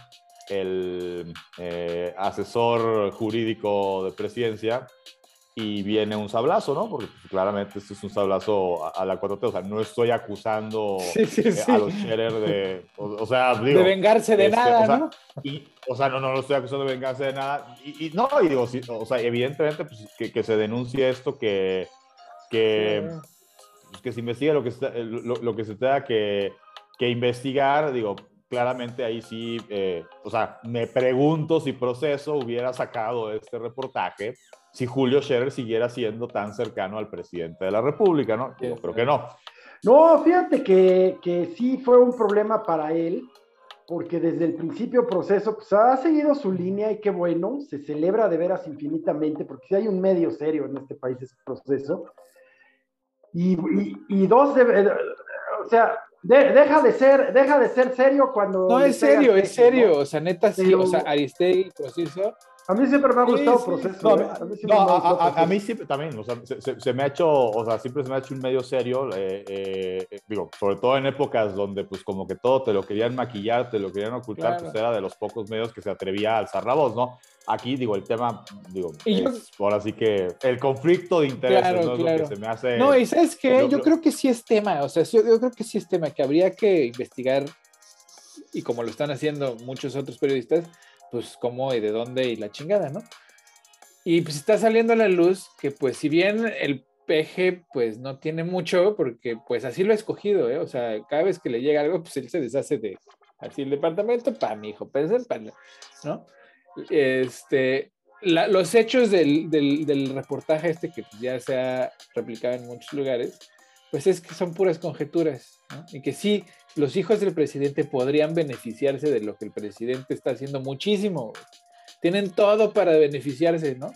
[SPEAKER 3] el eh, asesor jurídico de presidencia y viene un sablazo, ¿no? Porque pues, claramente esto es un sablazo a, la 4T, o sea, no estoy acusando eh, a los Scherer de, o, sea, digo,
[SPEAKER 2] de vengarse de este, nada,
[SPEAKER 3] o sea,
[SPEAKER 2] ¿no?
[SPEAKER 3] Y, o sea, no, no lo estoy acusando de vengarse de nada, y, no, y digo, o sea, evidentemente pues, que, que, se denuncie esto, que, que, pues, que se investigue lo que, lo, lo que se tenga que, que investigar, digo, claramente ahí sí, eh, o sea, me pregunto si Proceso hubiera sacado este reportaje si Julio Scherer siguiera siendo tan cercano al presidente de la República, ¿no? Creo que no.
[SPEAKER 1] No, fíjate que, que sí fue un problema para él, porque desde el principio proceso pues, ha seguido su línea y qué bueno, se celebra de veras infinitamente, porque si hay un medio serio en este país ese proceso. Y, y, dos, de, o sea, deja de ser, deja de ser serio cuando.
[SPEAKER 2] No, es serio, es serio. O sea, neta, sí, o sea, Aristegui, proceso
[SPEAKER 1] a mí siempre me ha gustado el proceso.
[SPEAKER 3] a, mí siempre también, o sea, se, me ha hecho, o sea, siempre se me ha hecho un medio serio, eh, eh, digo, sobre todo en épocas donde pues como que todo te lo querían maquillar, te lo querían ocultar, pues era de los pocos medios que se atrevía a alzar la voz, ¿no? Aquí, digo, el tema, digo, ahora sí que el conflicto de intereses ¿no? es lo que se me hace...
[SPEAKER 2] No, y ¿sabes qué? Yo creo que sí es tema, o sea, yo, yo creo que sí es tema, que habría que investigar, y como lo están haciendo muchos otros periodistas, pues cómo y de dónde y la chingada, ¿no? Y pues está saliendo a la luz que pues si bien el peje pues no tiene mucho, porque pues así lo ha escogido, ¿eh? O sea, cada vez que le llega algo, pues él se deshace de así el departamento, para mi hijo, pues, para, ¿no? Este, los hechos del, del, reportaje este que pues, ya se ha replicado en muchos lugares, pues es que son puras conjeturas, ¿no? Y que sí, los hijos del presidente podrían beneficiarse de lo que el presidente está haciendo muchísimo. Tienen todo para beneficiarse, ¿no?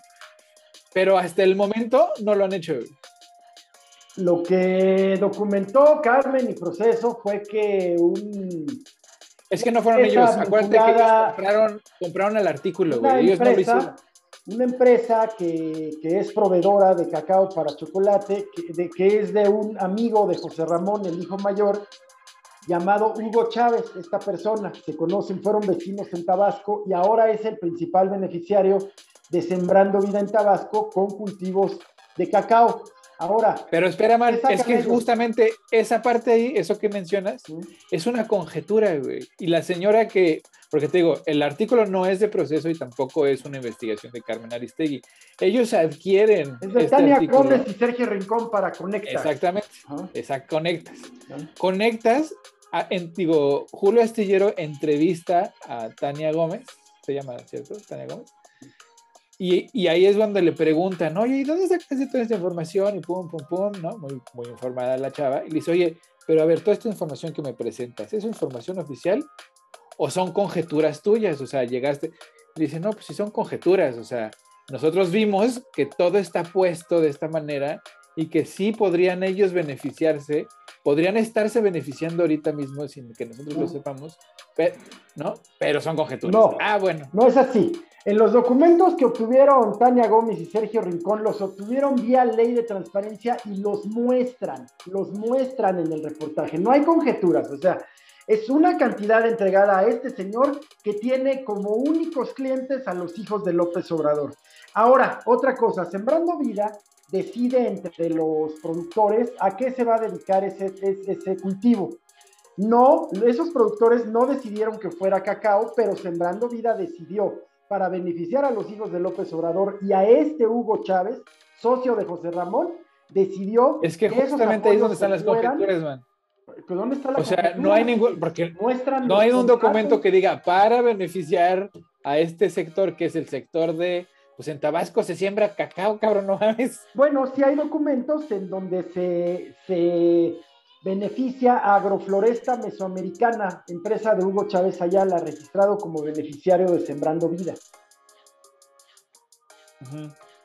[SPEAKER 2] Pero hasta el momento no lo han hecho.
[SPEAKER 1] Lo que documentó Carmen y Proceso fue que un...
[SPEAKER 2] Es que no fueron ellos. Acuérdate que compraron, compraron el artículo, güey. Ellos
[SPEAKER 1] empresa, Una empresa que, que, es proveedora de cacao para chocolate, que, de, que es de un amigo de José Ramón, el hijo mayor, llamado Hugo Chávez, esta persona, se conocen, fueron vecinos en Tabasco y ahora es el principal beneficiario de Sembrando Vida en Tabasco con cultivos de cacao. Ahora.
[SPEAKER 2] Pero espera, man, es que justamente esa parte ahí, eso que mencionas, es una conjetura, güey. Y la señora que, porque te digo, el artículo no es de proceso y tampoco es una investigación de Carmen Aristegui. Ellos adquieren.
[SPEAKER 1] Es de este Tania Gómez y Sergio Rincón para Conectas.
[SPEAKER 2] Exactamente. Exacto, conectas. Conectas digo, Julio Astillero entrevista a Tania Gómez, se llama, ¿cierto? Tania Gómez. Y, y, ahí es donde le preguntan, oye, ¿y dónde sacaste toda esta información? Y pum, pum, pum, ¿no? Muy, muy informada la chava. Y le dice, oye, pero a ver, toda esta información que me presentas, ¿es información oficial o son conjeturas tuyas? O sea, llegaste. Le dice, no, pues si son conjeturas, o sea, nosotros vimos que todo está puesto de esta manera y que sí podrían ellos beneficiarse, podrían estarse beneficiando ahorita mismo sin que nosotros lo sepamos, pero, ¿no? Pero son conjeturas.
[SPEAKER 1] No, ah, bueno. No es así. En los documentos que obtuvieron Tania Gómez y Sergio Rincón, los obtuvieron vía ley de transparencia y los muestran, los muestran en el reportaje. No hay conjeturas, o sea, es una cantidad entregada a este señor que tiene como únicos clientes a los hijos de López Obrador. Ahora, otra cosa, Sembrando Vida decide entre los productores a qué se va a dedicar ese, ese, cultivo. No, esos productores no decidieron que fuera cacao, pero Sembrando Vida decidió para beneficiar a los hijos de López Obrador y a este Hugo Chávez, socio de José Ramón, decidió
[SPEAKER 2] es que, justamente ahí es donde están las conjeturas, man.
[SPEAKER 1] ¿Dónde está la
[SPEAKER 2] o sea, no hay ningún, porque Muestran no hay un documento que diga para beneficiar a este sector que es el sector de pues en Tabasco se siembra cacao, cabrón, no mames.
[SPEAKER 1] Bueno, sí hay documentos en donde se, beneficia a Agrofloresta Mesoamericana, empresa de Hugo Chávez Ayala, registrado como beneficiario de Sembrando Vida.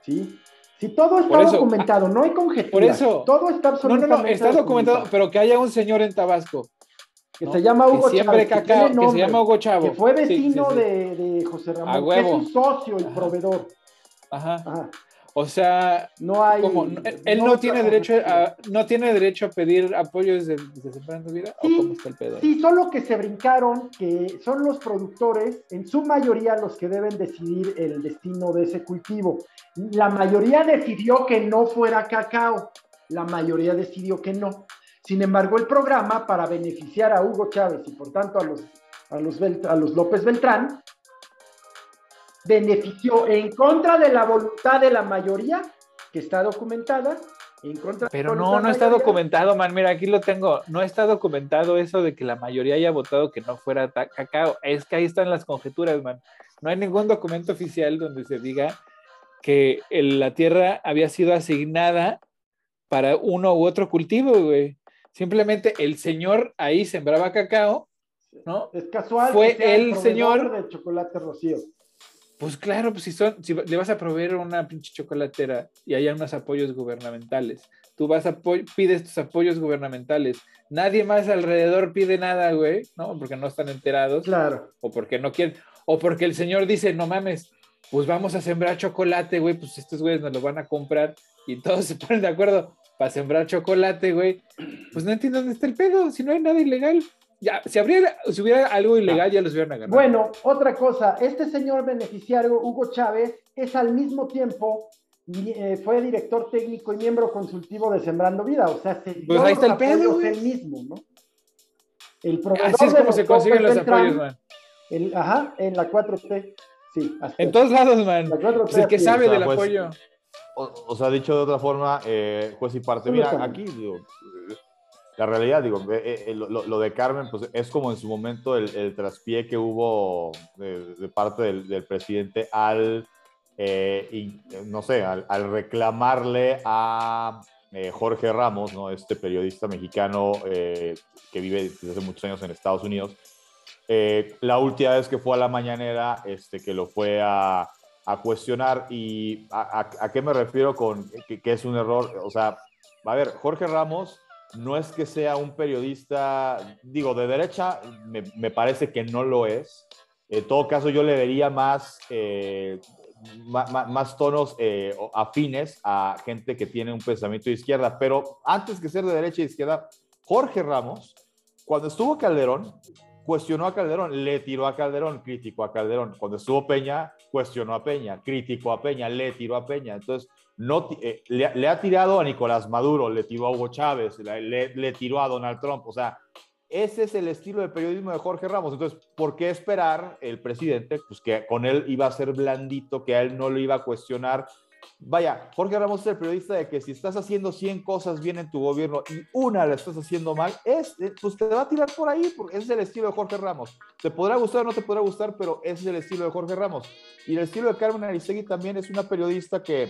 [SPEAKER 1] ¿Sí? Si todo está documentado, no hay conjetura. Por eso. Todo está absolutamente
[SPEAKER 2] No, no, no, está documentado, pero que haya un señor en Tabasco
[SPEAKER 1] que se llama Hugo
[SPEAKER 2] Chávez, cacao, que, se llama Hugo Chavo.
[SPEAKER 1] Que fue vecino De, de, José Ramón, que es su socio y proveedor.
[SPEAKER 2] Ajá. O sea, no hay. él no, tiene derecho a, no tiene derecho a pedir apoyo desde, desde vida.
[SPEAKER 1] Sí, ¿O cómo está el pedo? Sí, solo que se brincaron que son los productores, en su mayoría, los que deben decidir el destino de ese cultivo. La mayoría decidió que no fuera cacao. La mayoría decidió que no. Sin embargo, el programa, para beneficiar a Hugo Chávez y por tanto a los, a los, a los López Beltrán, benefició en contra de la voluntad de la mayoría, que está documentada, en contra
[SPEAKER 2] Pero no, no está documentado, man. Mira, aquí lo tengo. No está documentado eso de que la mayoría haya votado que no fuera cacao. Es que ahí están las conjeturas, man. No hay ningún documento oficial donde se diga que la tierra había sido asignada para uno u otro cultivo, güey. Simplemente el señor ahí sembraba cacao, ¿no?
[SPEAKER 1] Es casual.
[SPEAKER 2] Fue el, señor
[SPEAKER 1] de chocolate rocío.
[SPEAKER 2] Pues claro, pues si, son, si le vas a proveer una pinche chocolatera y hay unos apoyos gubernamentales, tú vas a pides tus apoyos gubernamentales, nadie más alrededor pide nada, güey, ¿no? Porque no están enterados.
[SPEAKER 1] Claro.
[SPEAKER 2] O porque no quieren, o porque el señor dice, no mames, pues vamos a sembrar chocolate, güey, pues estos güeyes nos lo van a comprar y todos se ponen de acuerdo para sembrar chocolate, güey. Pues no entiendo dónde está el pedo, si no hay nada ilegal ya, si, habría, si hubiera algo ilegal, ya los hubieran agarrado.
[SPEAKER 1] Bueno, otra cosa, este señor beneficiario, Hugo Chávez, es al mismo tiempo, eh, fue director técnico y miembro consultivo de Sembrando Vida, o sea, se
[SPEAKER 2] pues ahí está el pedo,
[SPEAKER 1] él mismo, ¿no?
[SPEAKER 2] El Así es como se consiguen los apoyos, man.
[SPEAKER 1] ajá, en la 4T, sí.
[SPEAKER 2] En todos lados, man. Pues el que sabe del pues, apoyo.
[SPEAKER 3] O, sea, dicho de otra forma, eh, juez y parte, mira, aquí, digo, la realidad, digo, eh, eh, lo, de Carmen, pues es como en su momento el, traspié que hubo de, parte del, presidente al, eh, no sé, al, reclamarle a Jorge Ramos, ¿no? este periodista mexicano que vive desde hace muchos años en Estados Unidos. la última vez que fue a la mañanera, este, que lo fue a, cuestionar y a, qué me refiero con que, que es un error, o sea, a ver, Jorge Ramos no es que sea un periodista, digo, de derecha, me, parece que no lo es. En todo caso, yo le vería más, eh, más, tonos eh, afines a gente que tiene un pensamiento de izquierda. Pero antes que ser de derecha y izquierda, Jorge Ramos, cuando estuvo Calderón, cuestionó a Calderón, le tiró a Calderón, criticó a Calderón. Cuando estuvo Peña, cuestionó a Peña, criticó a Peña, le tiró a Peña. Entonces, no, eh, le, ha tirado a Nicolás Maduro, le tiró a Hugo Chávez, le, tiró a Donald Trump. O sea, ese es el estilo de periodismo de Jorge Ramos. Entonces, ¿por qué esperar el presidente? Pues que con él iba a ser blandito, que a él no le iba a cuestionar Vaya, Jorge Ramos es el periodista de que si estás haciendo 100 cosas bien en tu gobierno y una la estás haciendo mal, es, eh, pues te va a tirar por ahí, porque ese es el estilo de Jorge Ramos. Te podrá gustar o no te podrá gustar, pero ese es el estilo de Jorge Ramos. Y el estilo de Carmen Aristegui también es una periodista que,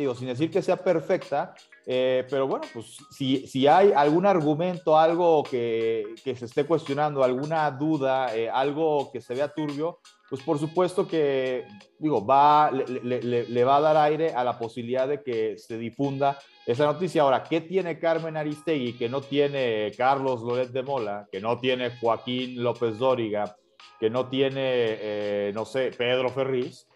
[SPEAKER 3] digo, sin decir que sea perfecta, eh, pero bueno, pues si, si hay algún argumento, algo que, que se esté cuestionando, alguna duda, eh, algo que se vea turbio, pues por supuesto que, digo, va, le, va a dar aire a la posibilidad de que se difunda esa noticia. Ahora, ¿qué tiene Carmen Aristegui que no tiene Carlos Loret de Mola, que no tiene Joaquín López Dóriga, que no tiene, eh, no sé, Pedro Ferriz?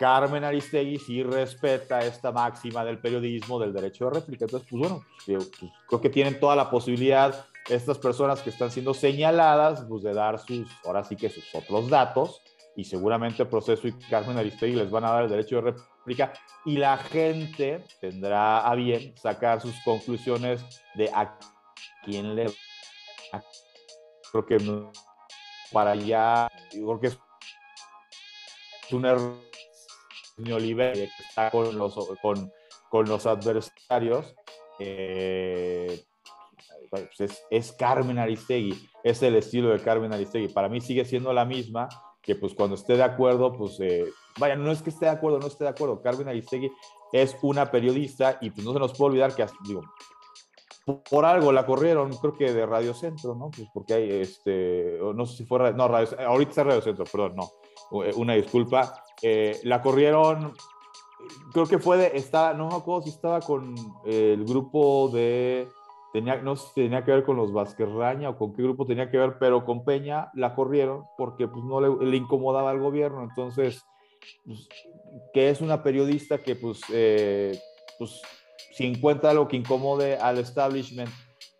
[SPEAKER 3] Carmen Aristegui sí respeta esta máxima del periodismo, del derecho de réplica. Entonces, pues bueno, pues, creo que tienen toda la posibilidad estas personas que están siendo señaladas, pues de dar sus, ahora sí que sus otros datos y seguramente Proceso y Carmen Aristegui les van a dar el derecho de réplica y la gente tendrá a bien sacar sus conclusiones de a quién le creo que para allá creo que es un error Oliver que está con los, adversarios eh, pues es, es, Carmen Aristegui, es el estilo de Carmen Aristegui. Para mí sigue siendo la misma, que pues cuando esté de acuerdo, pues eh, vaya, no es que esté de acuerdo, no esté de acuerdo. Carmen Aristegui es una periodista y pues no se nos puede olvidar que, digo, por algo la corrieron, creo que de Radio Centro, ¿no? Pues porque hay, este, no sé si fue, no, Radio, ahorita está Radio Centro, perdón, no, una disculpa. Eh, la corrieron, creo que fue de, estaba, no me acuerdo si estaba con el grupo de tenía, no sé si tenía que ver con los Raña o con qué grupo tenía que ver, pero con Peña la corrieron porque pues, no le, incomodaba al gobierno. Entonces, pues, que es una periodista que pues, eh, pues si encuentra algo que incomode al establishment,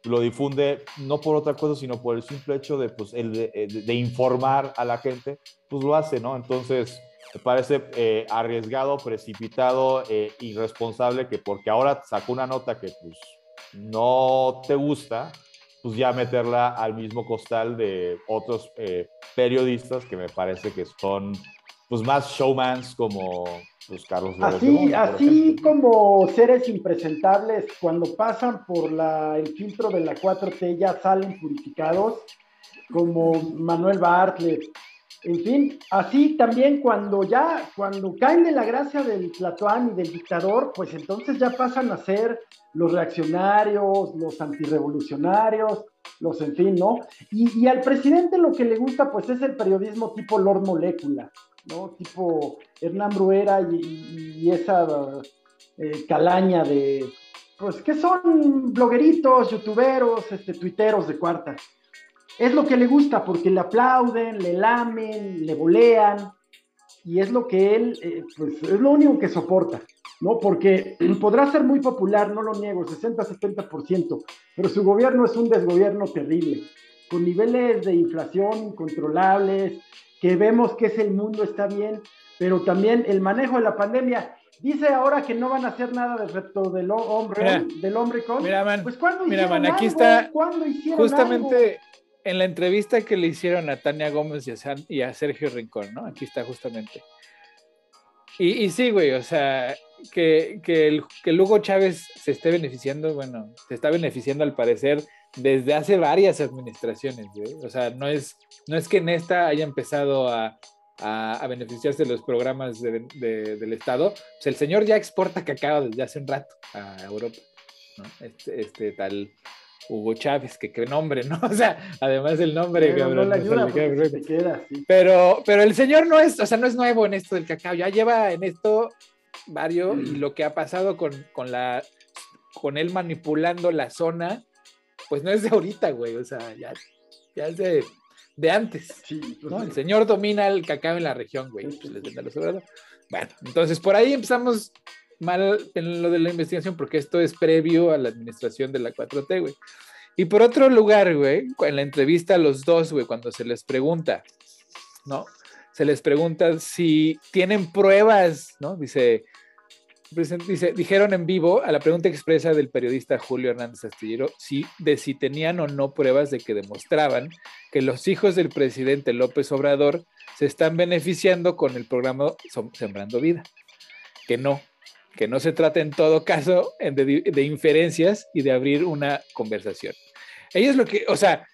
[SPEAKER 3] lo difunde no por otra cosa, sino por el simple hecho de, pues, el de, eh, informar a la gente, pues lo hace, ¿no? Entonces, me parece eh, arriesgado, precipitado, eh, irresponsable, que porque ahora sacó una nota que pues no te gusta, pues ya meterla al mismo costal de otros periodistas que me parece que son pues más showmans como pues, Carlos
[SPEAKER 1] Así, así como seres impresentables, cuando pasan por la, el filtro de la 4T ya salen purificados, como Manuel Bartlett. En fin, así también cuando ya, cuando caen de la gracia del Tlatuán y del dictador, pues entonces ya pasan a ser los reaccionarios, los antirrevolucionarios, los en fin, ¿no? Y, y al presidente lo que le gusta, pues es el periodismo tipo Lord Molecula ¿no? Tipo Hernán Bruera y, esa eh, calaña de, pues, que son blogueritos, youtuberos, este, tuiteros de cuarta. Es lo que le gusta porque le aplauden, le lamen, le bolean y es lo que él, eh, pues, es lo único que soporta. ¿no? Porque podrá ser muy popular, no lo niego, 60-70%, pero su gobierno es un desgobierno terrible, con niveles de inflación incontrolables, que vemos que es el mundo está bien, pero también el manejo de la pandemia. Dice ahora que no van a hacer nada respecto del hombre, del hombre con.
[SPEAKER 2] Mira, man, pues mira, man, aquí está justamente en la entrevista que le hicieron a Tania Gómez y a, Sergio Rincón, ¿no? Aquí está justamente. Y, y sí, güey, o sea, que, que, el, que Lugo Chávez se esté beneficiando, bueno, se está beneficiando al parecer desde hace varias administraciones, O sea, no es, no es que en esta haya empezado a, a, beneficiarse de los programas del Estado. Pues el señor ya exporta cacao desde hace un rato a Europa, este, este, tal Hugo Chávez, que qué nombre, ¿no? O sea, además del nombre, pero, pero el señor no es, o sea, no es nuevo en esto del cacao, ya lleva en esto varios, y lo que ha pasado con, con la con él manipulando la zona pues no es de ahorita, güey, o sea, ya, ya es de, de antes. Sí, pues ¿no? El señor domina el cacao en la región, güey. Pues les los bueno, entonces por ahí empezamos mal en lo de la investigación, porque esto es previo a la administración de la 4T, güey. Y por otro lugar, güey, en la entrevista a los dos, güey, cuando se les pregunta, ¿no? Se les pregunta si tienen pruebas, ¿no? Dice, Dice, dijeron en vivo a la pregunta expresa del periodista Julio Hernández Astillero de si tenían o no pruebas de que demostraban que los hijos del presidente López Obrador se están beneficiando con el programa Sembrando Vida. Que no, que no se trata en todo caso de, de inferencias y de abrir una conversación. Ellos lo que, o sea,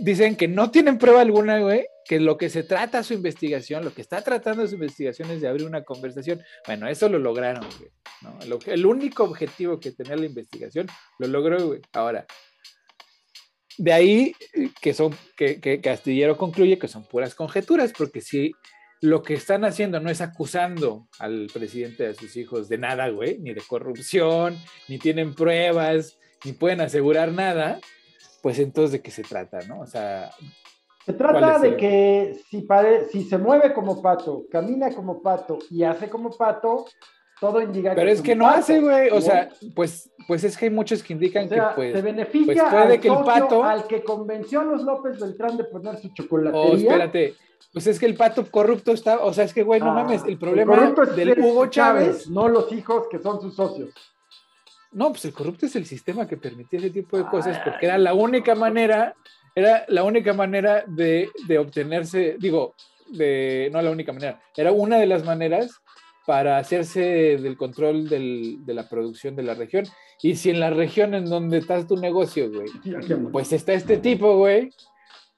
[SPEAKER 2] dicen que no tienen prueba alguna, güey, que lo que se trata su investigación, lo que está tratando su investigación es de abrir una conversación. Bueno, eso lo lograron, güey. ¿no? el único objetivo que tenía la investigación lo logró, güey. Ahora, de ahí que son, que, que, Castillero concluye que son puras conjeturas, porque si lo que están haciendo no es acusando al presidente de sus hijos de nada, güey, ni de corrupción, ni tienen pruebas, ni pueden asegurar nada, pues entonces de qué se trata, ¿no? O sea,
[SPEAKER 1] se trata de que si, si se mueve como pato, camina como pato y hace como pato, todo indica
[SPEAKER 2] Pero es que no hace, güey. O sea, pues, pues es que hay muchos que indican que pues.
[SPEAKER 1] Se beneficia pues puede que el pato. Al que convenció a los López Beltrán de poner su chocolatería.
[SPEAKER 2] Oh, espérate. Pues es que el pato corrupto está. O sea, es que, güey, no ah, mames. El problema del Hugo Chávez,
[SPEAKER 1] No los hijos que son sus socios.
[SPEAKER 2] No, pues el corrupto es el sistema que permitía ese tipo de cosas, porque era la única manera era la única manera de, obtenerse, digo, de, no la única manera, era una de las maneras para hacerse del control de la producción de la región. Y si en la región en donde estás tu negocio, güey, pues está este tipo, güey,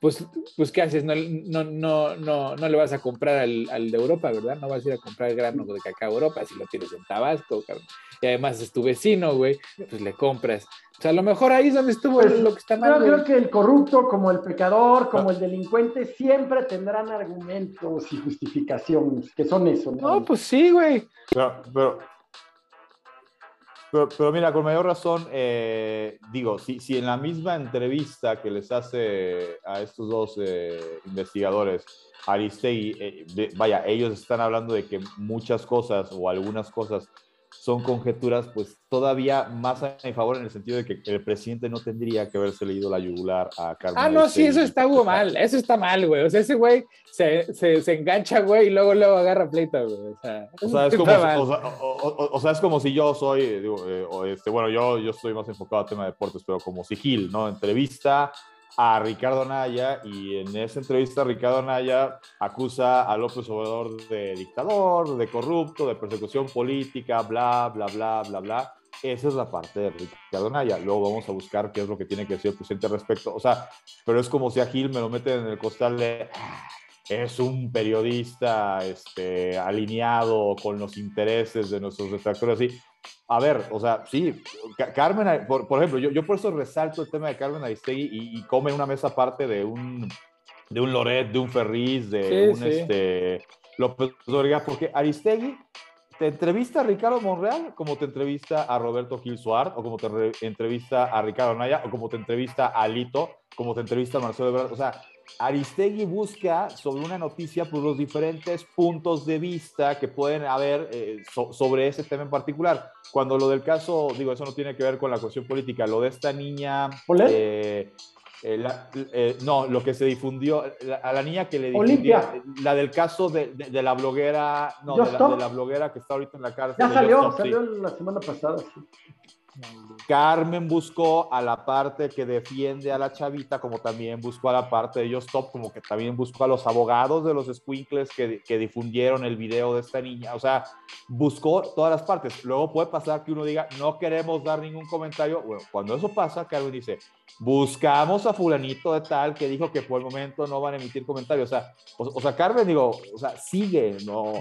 [SPEAKER 2] pues, pues ¿qué haces? No, no, no, no, no le vas a comprar al, al, de Europa, ¿verdad? No vas a ir a comprar el grano de cacao Europa si lo tienes en Tabasco, cabrón. Y además es tu vecino, güey, pues le compras. O sea, a lo mejor ahí es donde estuvo pues, lo que está mal.
[SPEAKER 1] Yo creo que el corrupto, como el pecador, como el delincuente, siempre tendrán argumentos y justificaciones, que son eso.
[SPEAKER 2] No, no pues sí, güey.
[SPEAKER 3] Pero, Pero, mira, con mayor razón, eh, digo, si, si en la misma entrevista que les hace a estos dos eh, investigadores, Aristegui, eh, vaya, ellos están hablando de que muchas cosas o algunas cosas son conjeturas, pues todavía más a mi favor en el sentido de que el presidente no tendría que haberse leído la yugular a Carmen.
[SPEAKER 2] Ah, no, sí, eso está mal, eso está mal, güey. O sea, ese güey se, se, se, engancha, güey, y luego luego agarra pleita, güey. O sea,
[SPEAKER 3] o sea, es como, o, sea, es como si yo soy, digo, eh, este, bueno, yo, yo estoy más enfocado al tema de deportes, pero como si Gil, ¿no? Entrevista a Ricardo Naya y en esa entrevista Ricardo Naya acusa a López Obrador de dictador, de corrupto, de persecución política, bla, bla, bla, bla, bla. Esa es la parte de Ricardo Naya. Luego vamos a buscar qué es lo que tiene que decir el presidente al respecto. O sea, pero es como si a Gil me lo meten en el costal de ah, es un periodista este, alineado con los intereses de nuestros detractores, así a ver, o sea, sí, Carmen, por, ejemplo, yo, yo, por eso resalto el tema de Carmen Aristegui y, come en una mesa aparte de un, de un Loret, de un Ferriz, de un Este, López Dóriga, porque Aristegui te entrevista a Ricardo Monreal como te entrevista a Roberto Gil Suárez, o como te entrevista a Ricardo Naya, o como te entrevista a Lito, como te entrevista a Marcelo Ebrard. O sea, Aristegui busca sobre una noticia por los diferentes puntos de vista que pueden haber eh, sobre ese tema en particular. Cuando lo del caso, digo, eso no tiene que ver con la cuestión política, lo de esta niña... Eh, eh, no, lo que se difundió, a la niña que le difundió, la del caso de, la bloguera, no, de la, bloguera que está ahorita en la cárcel.
[SPEAKER 1] Ya salió, salió la semana pasada. Sí.
[SPEAKER 3] Carmen buscó a la parte que defiende a la chavita, como también buscó a la parte de ellos top, como que también buscó a los abogados de los squinkles que, que, difundieron el video de esta niña. O sea, buscó todas las partes. Luego puede pasar que uno diga, no queremos dar ningún comentario. Bueno, cuando eso pasa, Carmen dice, buscamos a fulanito de tal que dijo que por el momento no van a emitir comentarios. O sea, o, sea Carmen, digo, o sea, sigue, ¿no?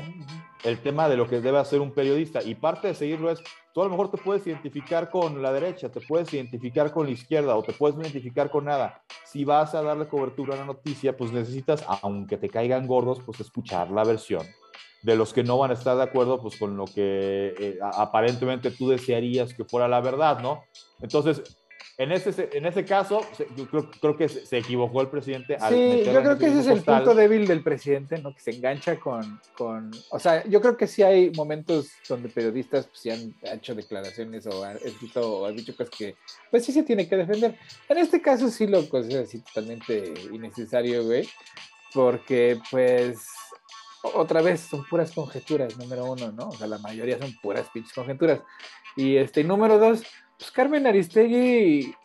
[SPEAKER 3] El tema de lo que debe hacer un periodista. Y parte de seguirlo es Tú a lo mejor te puedes identificar con la derecha, te puedes identificar con la izquierda o te puedes identificar con nada. Si vas a darle cobertura a la noticia, pues necesitas, aunque te caigan gordos, pues escuchar la versión de los que no van a estar de acuerdo pues con lo que eh, aparentemente tú desearías que fuera la verdad, ¿no? Entonces, en ese, en ese caso, yo creo, creo que se, equivocó el presidente.
[SPEAKER 2] sí, yo creo que ese es el punto débil del presidente, ¿no? Que se engancha con, con, O sea, yo creo que sí hay momentos donde periodistas pues, sí han hecho declaraciones o han escrito o han dicho cosas que, pues sí se tiene que defender. En este caso sí lo considero así totalmente innecesario, güey, porque pues otra vez son puras conjeturas, número uno, ¿no? O sea, la mayoría son puras pinches conjeturas. Y este, número dos, pues Carmen Aristegui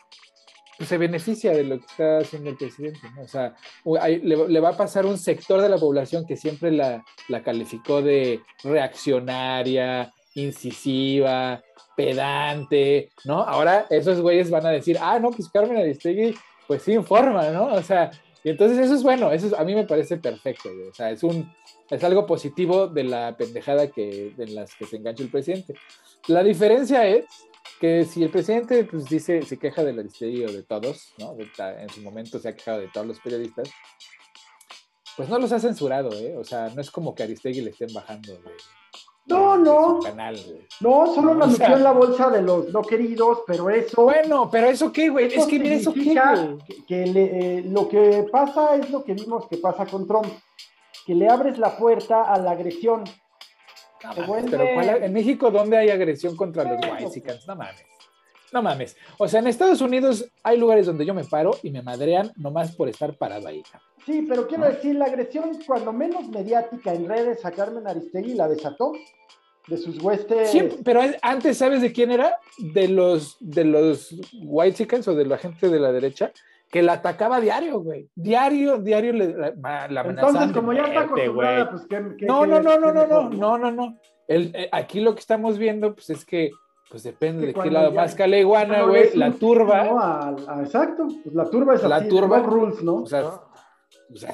[SPEAKER 2] pues, se beneficia de lo que está haciendo el presidente, ¿no? O sea, le, va a pasar un sector de la población que siempre la, calificó de reaccionaria, incisiva, pedante, ¿no? Ahora esos güeyes van a decir, ah, no, pues Carmen Aristegui, pues sí informa, ¿no? O sea, y entonces eso es bueno, eso a mí me parece perfecto. O sea, es un, es algo positivo de la pendejada que, en las que se engancha el presidente. La diferencia es que si el presidente pues, dice, se queja del Aristegui o de todos, ¿no? en su momento se ha quejado de todos los periodistas, pues no los ha censurado, ¿eh? O sea, no es como que Aristegui le estén bajando de,
[SPEAKER 1] no, no. no, solo la metió en la bolsa de los no queridos, pero eso.
[SPEAKER 2] Bueno, pero eso qué, güey. Es que mira eso qué.
[SPEAKER 1] Que, eh, lo que pasa es lo que vimos que pasa con Trump, que le abres la puerta a la agresión
[SPEAKER 2] pero en México, ¿dónde hay agresión contra los white No mames. No mames. O sea, en Estados Unidos hay lugares donde yo me paro y me madrean nomás por estar parado ahí.
[SPEAKER 1] Sí, pero quiero decir, la agresión, cuando menos mediática en redes a Carmen Aristegui la desató de sus huestes.
[SPEAKER 2] Sí, pero antes, ¿sabes de quién era? De los, de los white chickens o de la gente de la derecha que la atacaba diario, güey. Diario, diario le, la, la
[SPEAKER 1] Entonces, como ya está acostumbrada, pues que...
[SPEAKER 2] No, no, no, no, no, no, no, no, no. El, eh, aquí lo que estamos viendo, pues es que, pues depende de qué lado más caleguana, güey, la turba.
[SPEAKER 1] No, exacto, pues la turba es
[SPEAKER 2] la
[SPEAKER 1] así,
[SPEAKER 2] turba,
[SPEAKER 1] rules, ¿no?
[SPEAKER 3] O sea,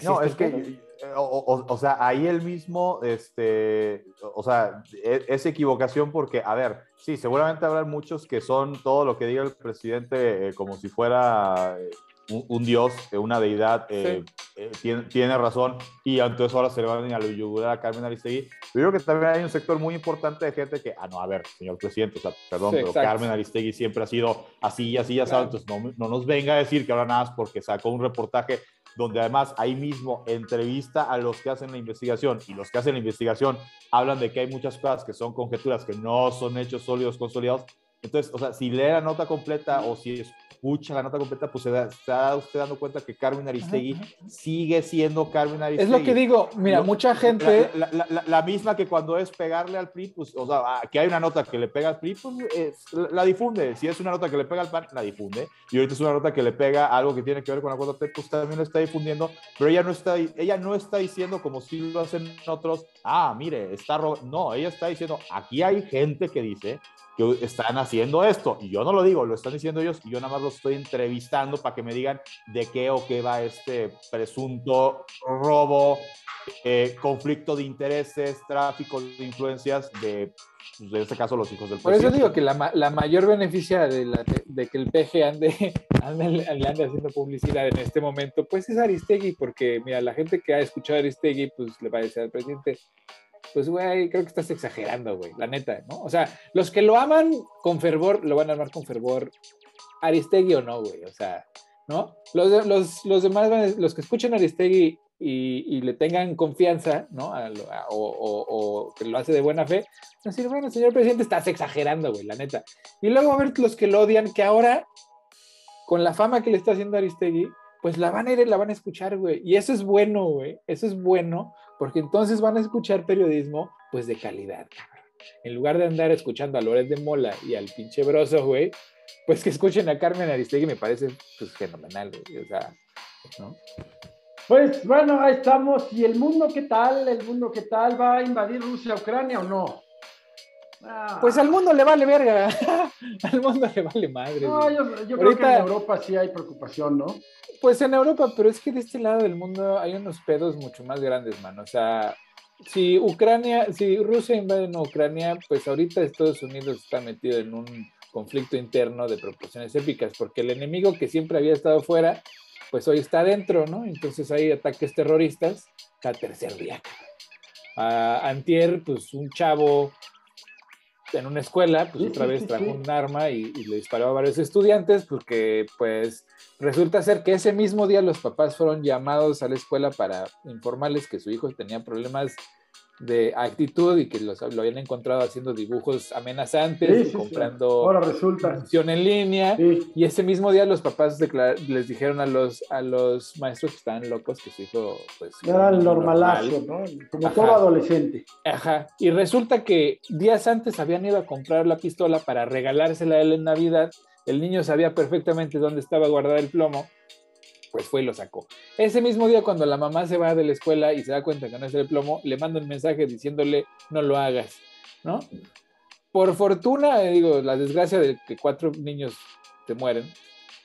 [SPEAKER 3] no, es que, eh, o, o, sea, ahí el mismo, este, o sea, e, es, equivocación porque, a ver, sí, seguramente habrá muchos que son todo lo que diga el presidente eh, como si fuera un, dios, una deidad, eh, eh, tiene, razón y entonces ahora se le van a la yugular a Carmen Aristegui. Yo creo que también hay un sector muy importante de gente que, ah, no, a ver, señor presidente, o sea, perdón, pero Carmen Aristegui siempre ha sido así y así, ya saben, entonces no, no, nos venga a decir que ahora nada más porque sacó un reportaje donde además ahí mismo entrevista a los que hacen la investigación y los que hacen la investigación hablan de que hay muchas cosas que son conjeturas, que no son hechos sólidos, consolidados. Entonces, o sea, si lee la nota completa o si escucha la nota completa, pues se, da, está usted dando cuenta que Carmen Aristegui sigue siendo Carmen Aristegui.
[SPEAKER 2] Es lo que digo, mira, mucha gente...
[SPEAKER 3] La, misma que cuando es pegarle al PRI, pues, o sea, ah, que hay una nota que le pega al PRI, pues la, difunde. Si es una nota que le pega al PAN, la difunde. Y ahorita es una nota que le pega algo que tiene que ver con la 4T, pues también lo está difundiendo. Pero ella no está, ella no está diciendo como si lo hacen otros, ah, mire, está No, ella está diciendo, aquí hay gente que dice que están haciendo esto. Y yo no lo digo, lo están diciendo ellos y yo nada más los estoy entrevistando para que me digan de qué o qué va este presunto robo, eh, conflicto de intereses, tráfico de influencias de, pues, en este caso, los hijos del
[SPEAKER 2] Por eso digo que la, la mayor beneficia de, la, de, que el PG ande, ande, ande, haciendo publicidad en este momento, pues es Aristegui, porque mira, la gente que ha escuchado a Aristegui, pues le va a decir al presidente, pues, güey, creo que estás exagerando, güey, la neta, ¿no? O sea, los que lo aman con fervor, lo van a amar con fervor, Aristegui o no, güey, o sea, ¿no? Los, los, los demás, los que escuchen Aristegui y, y, le tengan confianza, ¿no? o, o, que lo hace de buena fe, decir, bueno, señor presidente, estás exagerando, güey, la neta. Y luego a ver los que lo odian, que ahora, con la fama que le está haciendo Aristegui, pues la van a ir la van a escuchar, güey. Y eso es bueno, güey. Eso es bueno, porque entonces van a escuchar periodismo, pues de calidad, En lugar de andar escuchando a Loret de Mola y al pinche broso, güey, pues que escuchen a Carmen Aristegui me parece pues fenomenal, güey. O sea, ¿no?
[SPEAKER 1] Pues bueno, ahí estamos. ¿Y el mundo qué tal? ¿El mundo qué tal? ¿Va a invadir Rusia, Ucrania o no?
[SPEAKER 2] Ah. Pues al mundo le vale verga. al mundo le vale madre.
[SPEAKER 1] No, yo, creo que en Europa sí hay preocupación, ¿no?
[SPEAKER 2] Pues en Europa, pero es que de este lado del mundo hay unos pedos mucho más grandes, mano. O sea, si Ucrania, si Rusia invade Ucrania, pues ahorita Estados Unidos está metido en un conflicto interno de proporciones épicas, porque el enemigo que siempre había estado fuera, pues hoy está adentro, ¿no? Entonces hay ataques terroristas cada tercer día. A Antier, pues un chavo en una escuela, pues otra vez trajo un arma y, le disparó a varios estudiantes, porque pues resulta ser que ese mismo día los papás fueron llamados a la escuela para informarles que su hijo tenía problemas de actitud y que los, lo habían encontrado haciendo dibujos amenazantes, comprando
[SPEAKER 1] Ahora resulta.
[SPEAKER 2] en línea. Y ese mismo día los papás les dijeron a los, a los maestros que estaban locos que su hijo, pues.
[SPEAKER 1] Era el normalazo, ¿no? Como todo adolescente.
[SPEAKER 2] Ajá. Y resulta que días antes habían ido a comprar la pistola para regalársela a él en Navidad. El niño sabía perfectamente dónde estaba guardado el plomo pues fue y lo sacó. Ese mismo día, cuando la mamá se va de la escuela y se da cuenta que no es el plomo, le manda un mensaje diciéndole, no lo hagas, ¿no? Por fortuna, eh, digo, la desgracia de que cuatro niños se mueren,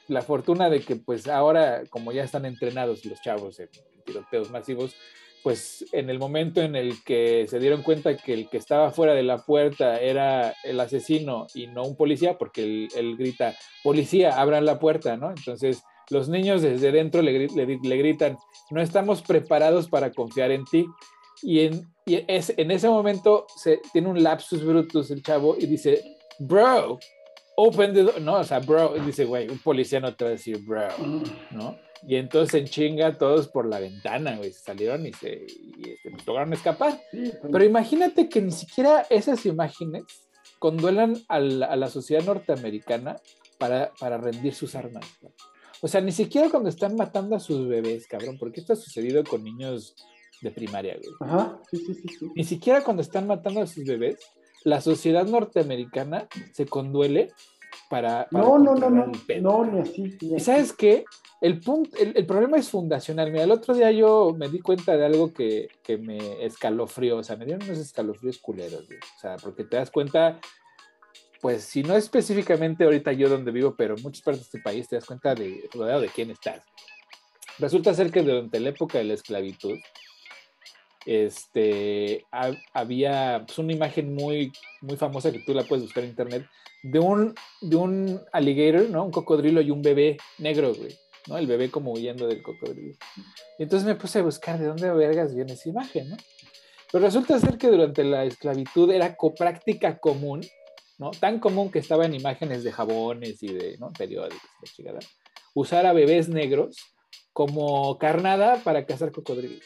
[SPEAKER 2] la fortuna de que pues ahora, como ya están entrenados los chavos en tiroteos masivos, pues en el momento en el que se dieron cuenta que el que estaba fuera de la puerta era el asesino y no un policía, porque él grita, policía, abran la puerta, ¿no? Entonces los niños desde dentro le, gritan, no estamos preparados para confiar en ti. Y en, es, en ese momento se, tiene un lapsus brutus el chavo y dice, bro, open the door. No, o sea, bro, dice, güey, un policía no te va a decir, bro, ¿no? Y entonces se chinga todos por la ventana, güey, se salieron y se este, pues, lograron escapar. Pues. Pero imagínate que ni siquiera esas imágenes conduelan a la, sociedad norteamericana para, para rendir sus armas. O sea, ni siquiera cuando están matando a sus bebés, cabrón, porque esto ha sucedido con niños de primaria, güey.
[SPEAKER 1] Ajá, sí, sí, sí,
[SPEAKER 2] Ni siquiera cuando están matando a sus bebés, la sociedad norteamericana se conduele para.
[SPEAKER 1] no, no, no, no. No, ni así.
[SPEAKER 2] ¿Y sabes qué? El, punto, el, problema es fundacional. Mira, el otro día yo me di cuenta de algo que, que me escalofrió. O sea, me dieron unos escalofríos culeros, güey. O sea, porque te das cuenta pues si no específicamente ahorita yo donde vivo, pero en muchas partes de este país te das cuenta de rodeado de quién estás. Resulta ser que durante la época de la esclavitud, este, había pues, una imagen muy, muy famosa que tú la puedes buscar en internet de un, de un alligator, ¿no? Un cocodrilo y un bebé negro, güey. ¿no? El bebé como huyendo del cocodrilo. Y entonces me puse a buscar de dónde vergas viene esa imagen, ¿no? Pero resulta ser que durante la esclavitud era práctica común, ¿no? Tan común que estaba en imágenes de jabones y de ¿no? periódicos, usar a bebés negros como carnada para cazar cocodrilos.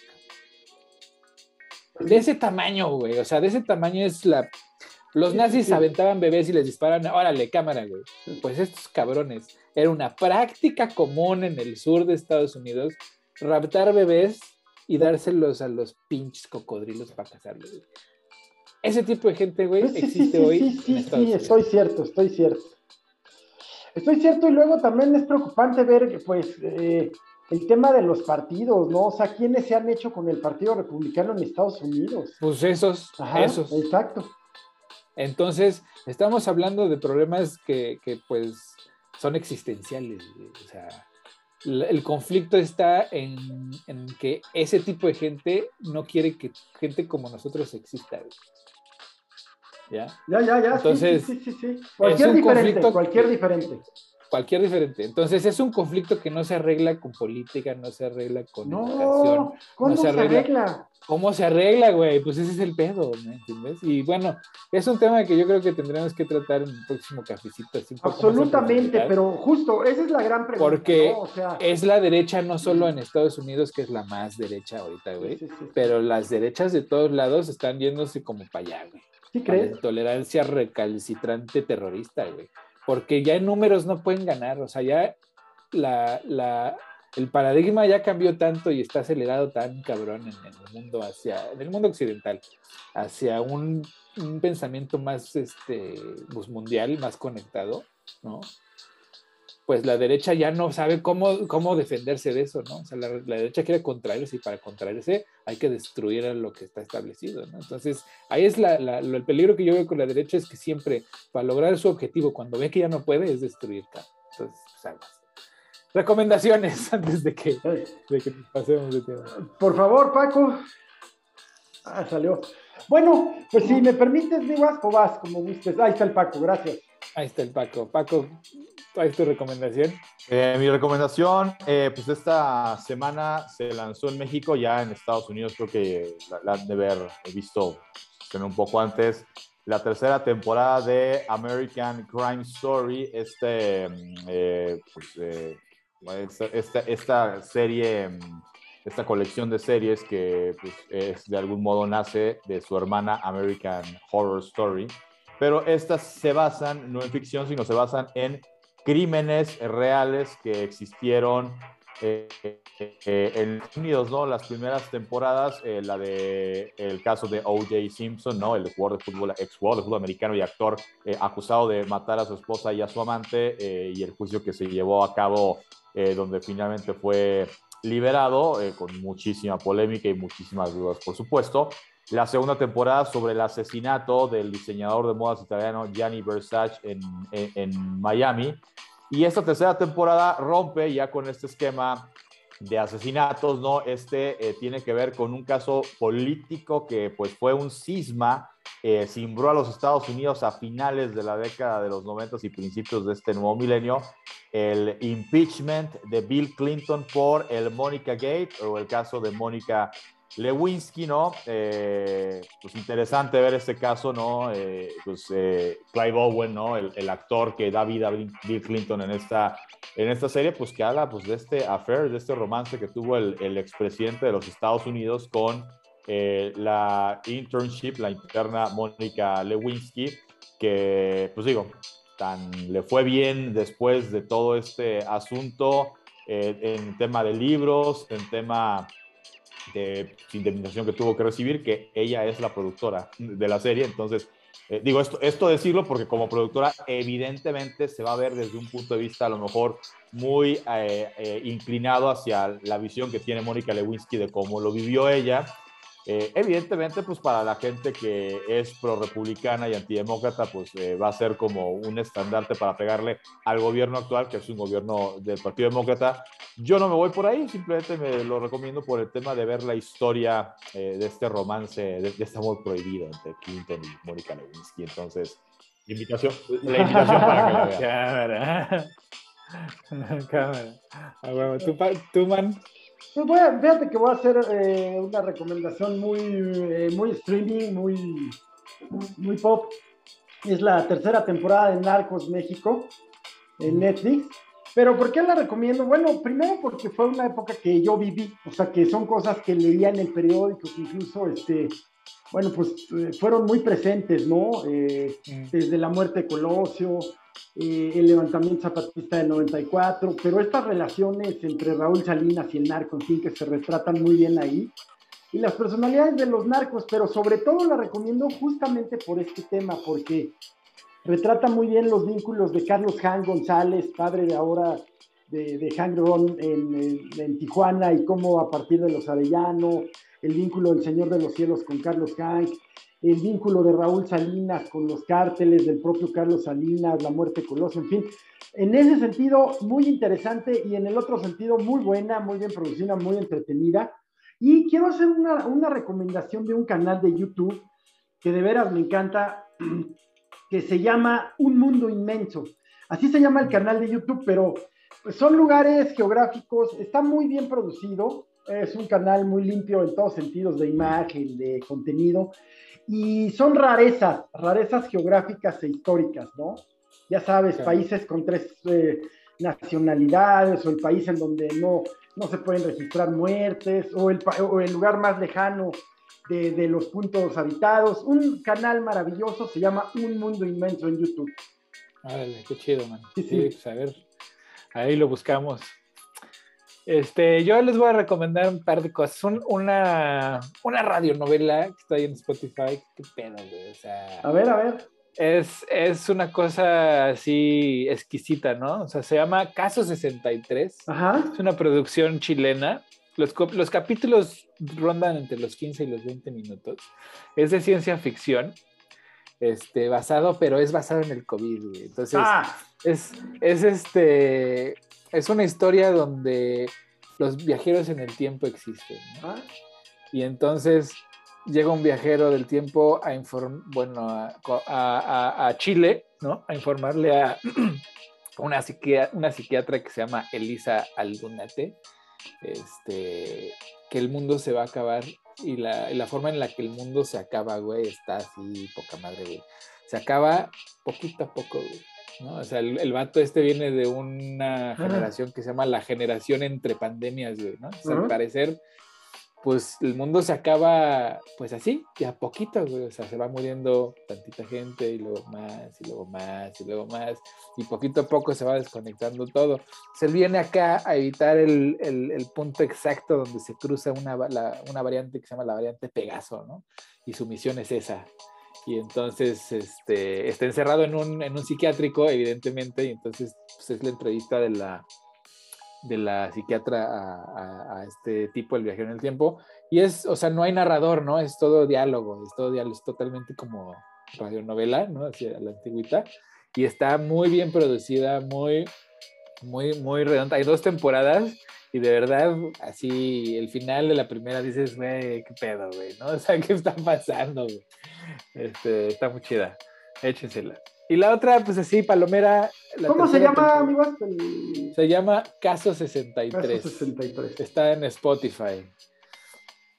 [SPEAKER 2] De ese tamaño, güey, o sea, de ese tamaño es la... Los nazis aventaban bebés y les disparaban, órale, cámara, güey. Pues estos cabrones, era una práctica común en el sur de Estados Unidos raptar bebés y dárselos a los pinches cocodrilos para cazarlos. Ese tipo de gente, güey, existe hoy.
[SPEAKER 1] Sí, sí, sí, estoy cierto, estoy cierto. Estoy cierto, y luego también es preocupante ver, pues, eh, el tema de los partidos, ¿no? O sea, ¿quiénes se han hecho con el Partido Republicano en Estados Unidos?
[SPEAKER 2] Pues esos, esos.
[SPEAKER 1] Exacto.
[SPEAKER 2] Entonces, estamos hablando de problemas que, que pues, son existenciales. O sea, el conflicto está en, que ese tipo de gente no quiere que gente como nosotros exista.
[SPEAKER 1] ¿Ya? Ya, ya, ya. Entonces, sí, sí, sí, Cualquier diferente, cualquier diferente.
[SPEAKER 2] Cualquier diferente. Entonces es un conflicto que no se arregla con política, no se arregla con no, educación.
[SPEAKER 1] ¿cómo no se arregla?
[SPEAKER 2] ¿Cómo se arregla, güey? Pues ese es el pedo, ¿me entiendes? Y bueno, es un tema que yo creo que tendremos que tratar en el próximo cafecito.
[SPEAKER 1] Absolutamente, pero justo, esa es la gran pregunta.
[SPEAKER 2] Porque es la derecha no solo en Estados Unidos, que es la más derecha ahorita, güey, pero las derechas de todos lados están yéndose como para allá, güey.
[SPEAKER 1] ¿Sí crees?
[SPEAKER 2] La intolerancia recalcitrante terrorista, güey. Porque ya en números no pueden ganar, o sea, ya la, la el paradigma ya cambió tanto y está acelerado tan cabrón en, el mundo hacia, en el mundo occidental, hacia un, pensamiento más este, pues, mundial, más conectado, ¿no? Pues la derecha ya no sabe cómo, cómo defenderse de eso, ¿no? O sea, la, derecha quiere contraerse y para contraerse hay que destruir a lo que está establecido, ¿no? Entonces, ahí es la, el peligro que yo veo con la derecha es que siempre, para lograr su objetivo, cuando ve que ya no puede, es destruir. Entonces, pues, recomendaciones antes de que, pasemos de tema.
[SPEAKER 1] Por favor, Paco. Ah, salió. Bueno, pues si me permites, mi Vasco, vas como gustes. Ahí está el Paco, gracias.
[SPEAKER 2] Ahí está el Paco. Paco, ¿cuál es tu recomendación?
[SPEAKER 3] Eh, mi recomendación, eh, pues esta semana se lanzó en México, ya en Estados Unidos creo que la, han de haber visto un poco antes, la tercera temporada de American Crime Story, este mm, eh, pues, esta, esta, serie, mm, esta colección de series que pues, es, de algún modo nace de su hermana American Horror Story, pero estas se basan no en ficción, sino se basan en crímenes reales que existieron eh, eh, en Estados Unidos, ¿no? Las primeras temporadas, eh, la de el caso de O.J. Simpson, ¿no? El jugador de fútbol, ex jugador de fútbol americano y actor acusado de matar a su esposa y a su amante, y el juicio que se llevó a cabo eh, donde finalmente fue liberado eh, con muchísima polémica y muchísimas dudas, por supuesto. La segunda temporada sobre el asesinato del diseñador de modas italiano Gianni Versace en, Miami. Y esta tercera temporada rompe ya con este esquema de asesinatos, ¿no? Este eh, tiene que ver con un caso político que pues fue un cisma eh, a los Estados Unidos a finales de la década de los 90 y principios de este nuevo milenio, el impeachment de Bill Clinton por el Monica Gate o el caso de Mónica Lewinsky, ¿no? Eh, pues interesante ver este caso, ¿no? Eh, pues Clive Owen, ¿no? El, actor que da vida a Bill Clinton en esta, en esta serie, pues que habla pues, de este affair, de este romance que tuvo el, expresidente de los Estados Unidos con eh, la internship, la interna Mónica Lewinsky, que, pues digo, tan le fue bien después de todo este asunto eh, en tema de libros, en tema de indemnización que tuvo que recibir, que ella es la productora de la serie. Entonces, eh, digo esto, esto decirlo porque como productora evidentemente se va a ver desde un punto de vista a lo mejor muy inclinado hacia la visión que tiene Mónica Lewinsky de cómo lo vivió ella eh, evidentemente, pues para la gente que es pro-republicana y antidemócrata, pues eh, va a ser como un estandarte para pegarle al gobierno actual, que es un gobierno del Partido Demócrata. Yo no me voy por ahí, simplemente me lo recomiendo por el tema de ver la historia eh, de este romance, de, este amor prohibido entre Clinton y Mónica Lewinsky. Entonces, invitación, la invitación para que la vean.
[SPEAKER 2] Cámara. Ah, ¿Tú, tú, man.
[SPEAKER 1] Pues voy a, fíjate que voy a hacer eh, una recomendación muy, eh, muy streaming, muy, muy pop. Es la tercera temporada de Narcos México en Netflix. Pero ¿por qué la recomiendo? Bueno, primero porque fue una época que yo viví, o sea, que son cosas que leía en el periódico, que incluso, este, bueno, pues eh, fueron muy presentes, ¿no? Eh, mm. Desde la muerte de Colosio, eh, el levantamiento zapatista del 94, pero estas relaciones entre Raúl Salinas y el narco, en fin, que se retratan muy bien ahí, y las personalidades de los narcos, pero sobre todo la recomiendo justamente por este tema, porque retrata muy bien los vínculos de Carlos Han González, padre de ahora de, de Ron en, Tijuana, y cómo a partir de los Arellano, el vínculo del Señor de los Cielos con Carlos Han, el vínculo de Raúl Salinas con los cárteles del propio Carlos Salinas, la muerte de Colosio, en fin. En ese sentido, muy interesante y en el otro sentido, muy buena, muy bien producida, muy entretenida. Y quiero hacer una, una recomendación de un canal de YouTube que de veras me encanta, que se llama Un Mundo Inmenso. Así se llama el canal de YouTube, pero son lugares geográficos, está muy bien producido, es un canal muy limpio en todos sentidos de imagen, de contenido, y son rarezas, rarezas geográficas e históricas, ¿no? Ya sabes, países con tres eh, nacionalidades, o el país en donde no, no se pueden registrar muertes, o el, o el lugar más lejano de, los puntos habitados. Un canal maravilloso, se llama Un Mundo Inmenso en YouTube.
[SPEAKER 2] Árale, qué chido, man. Sí, sí. Pues, a ver, ahí lo buscamos. Este, yo les voy a recomendar un par de cosas. una, una radionovela que está ahí en Spotify. Qué pedo, güey. O sea,
[SPEAKER 1] a ver, a ver.
[SPEAKER 2] Es, es, una cosa así exquisita, ¿no? O sea, se llama Caso 63. Ajá. Es una producción chilena. Los, los, capítulos rondan entre los 15 y los 20 minutos. Es de ciencia ficción, este, basado, pero es basado en el COVID. Entonces, ah. es, es, este, es una historia donde los viajeros en el tiempo existen. Ah. Y entonces llega un viajero del tiempo a bueno, a, a, Chile, ¿no? A informarle a una, una psiquiatra que se llama Elisa Aldunate este, que el mundo se va a acabar y la, la, forma en la que el mundo se acaba, güey, está así, poca madre, güey. Se acaba poquito a poco, güey. ¿No? O sea, el, el vato este viene de una generación que se llama la generación entre pandemias, güey, ¿no? al parecer pues el mundo se acaba, pues así, ya poquito, güey. O sea, se va muriendo tantita gente y luego más, y luego más, y luego más. Y poquito a poco se va desconectando todo. Se viene acá a evitar el, el, punto exacto donde se cruza una, una variante que se llama la variante Pegaso, ¿no? Y su misión es esa. Y entonces este, está encerrado en un, en un psiquiátrico, evidentemente, y entonces pues, es la entrevista de la, de la psiquiatra a, este tipo, el viajero en el tiempo. Y es, o sea, no hay narrador, ¿no? Es todo diálogo, es todo diálogo, es totalmente como radionovela, ¿no? Hacia la antigüita. Y está muy bien producida, muy, muy, muy redonda. Hay dos temporadas y de verdad, así, el final de la primera dices, güey, qué pedo, güey, ¿no? O sea, ¿qué está pasando, güey? Este, está muy chida. Échensela. Y la otra, pues así, Palomera.
[SPEAKER 1] ¿Cómo se llama, amigos?
[SPEAKER 2] Se llama Caso 63. Caso 63. Está en Spotify.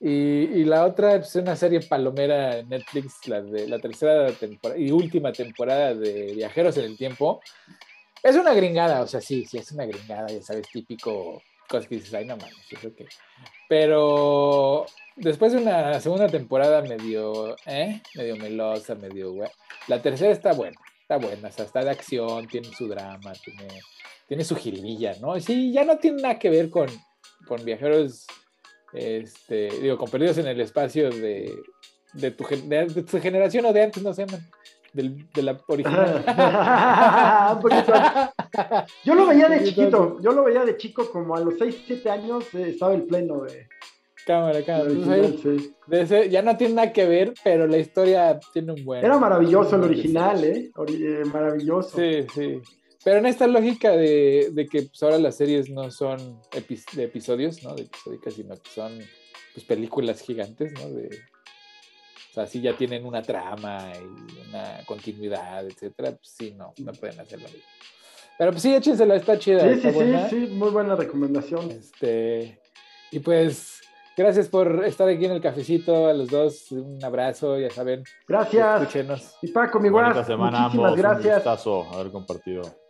[SPEAKER 2] Y, y, la otra pues, es una serie palomera en Netflix, la de la tercera temporada y última temporada de Viajeros en el Tiempo. Es una gringada, o sea, sí, sí, es una gringada, ya sabes, típico, cosas que dices, ay, no mames, eso que. Pero después de una segunda temporada medio, ¿eh? Medio melosa, medio, güey. La tercera está buena está buena, o sea, está de acción, tiene su drama, tiene, tiene su jiribilla, ¿no? Sí, ya no tiene nada que ver con, con viajeros, este, digo, con perdidos en el espacio de, de, tu, de, tu generación o de antes, no sé, del, de la original.
[SPEAKER 1] yo lo veía de chiquito, yo lo veía de chico como a los 6, 7 años eh, estaba el pleno de
[SPEAKER 2] Cámara, cámara. ya no tiene nada que ver, pero la historia tiene un buen.
[SPEAKER 1] Era maravilloso el original, ¿eh? ¿eh? Maravilloso.
[SPEAKER 2] Sí, sí. Pero en esta lógica de, de que pues, ahora las series no son de episodios, ¿no? De episódicas, sino que son pues, películas gigantes, ¿no? De, sea, sí ya tienen una trama y una continuidad, etcétera. Pues sí, no, no pueden hacerlo. Pero pues sí, échensela, está chida.
[SPEAKER 1] Sí, sí, sí, sí, muy buena recomendación.
[SPEAKER 2] Este, y pues, gracias por estar aquí en el cafecito, a los dos, un abrazo, ya saben.
[SPEAKER 1] Gracias.
[SPEAKER 2] Escúchenos.
[SPEAKER 1] Y Paco, mi guay, muchísimas gracias.
[SPEAKER 3] Un haber compartido.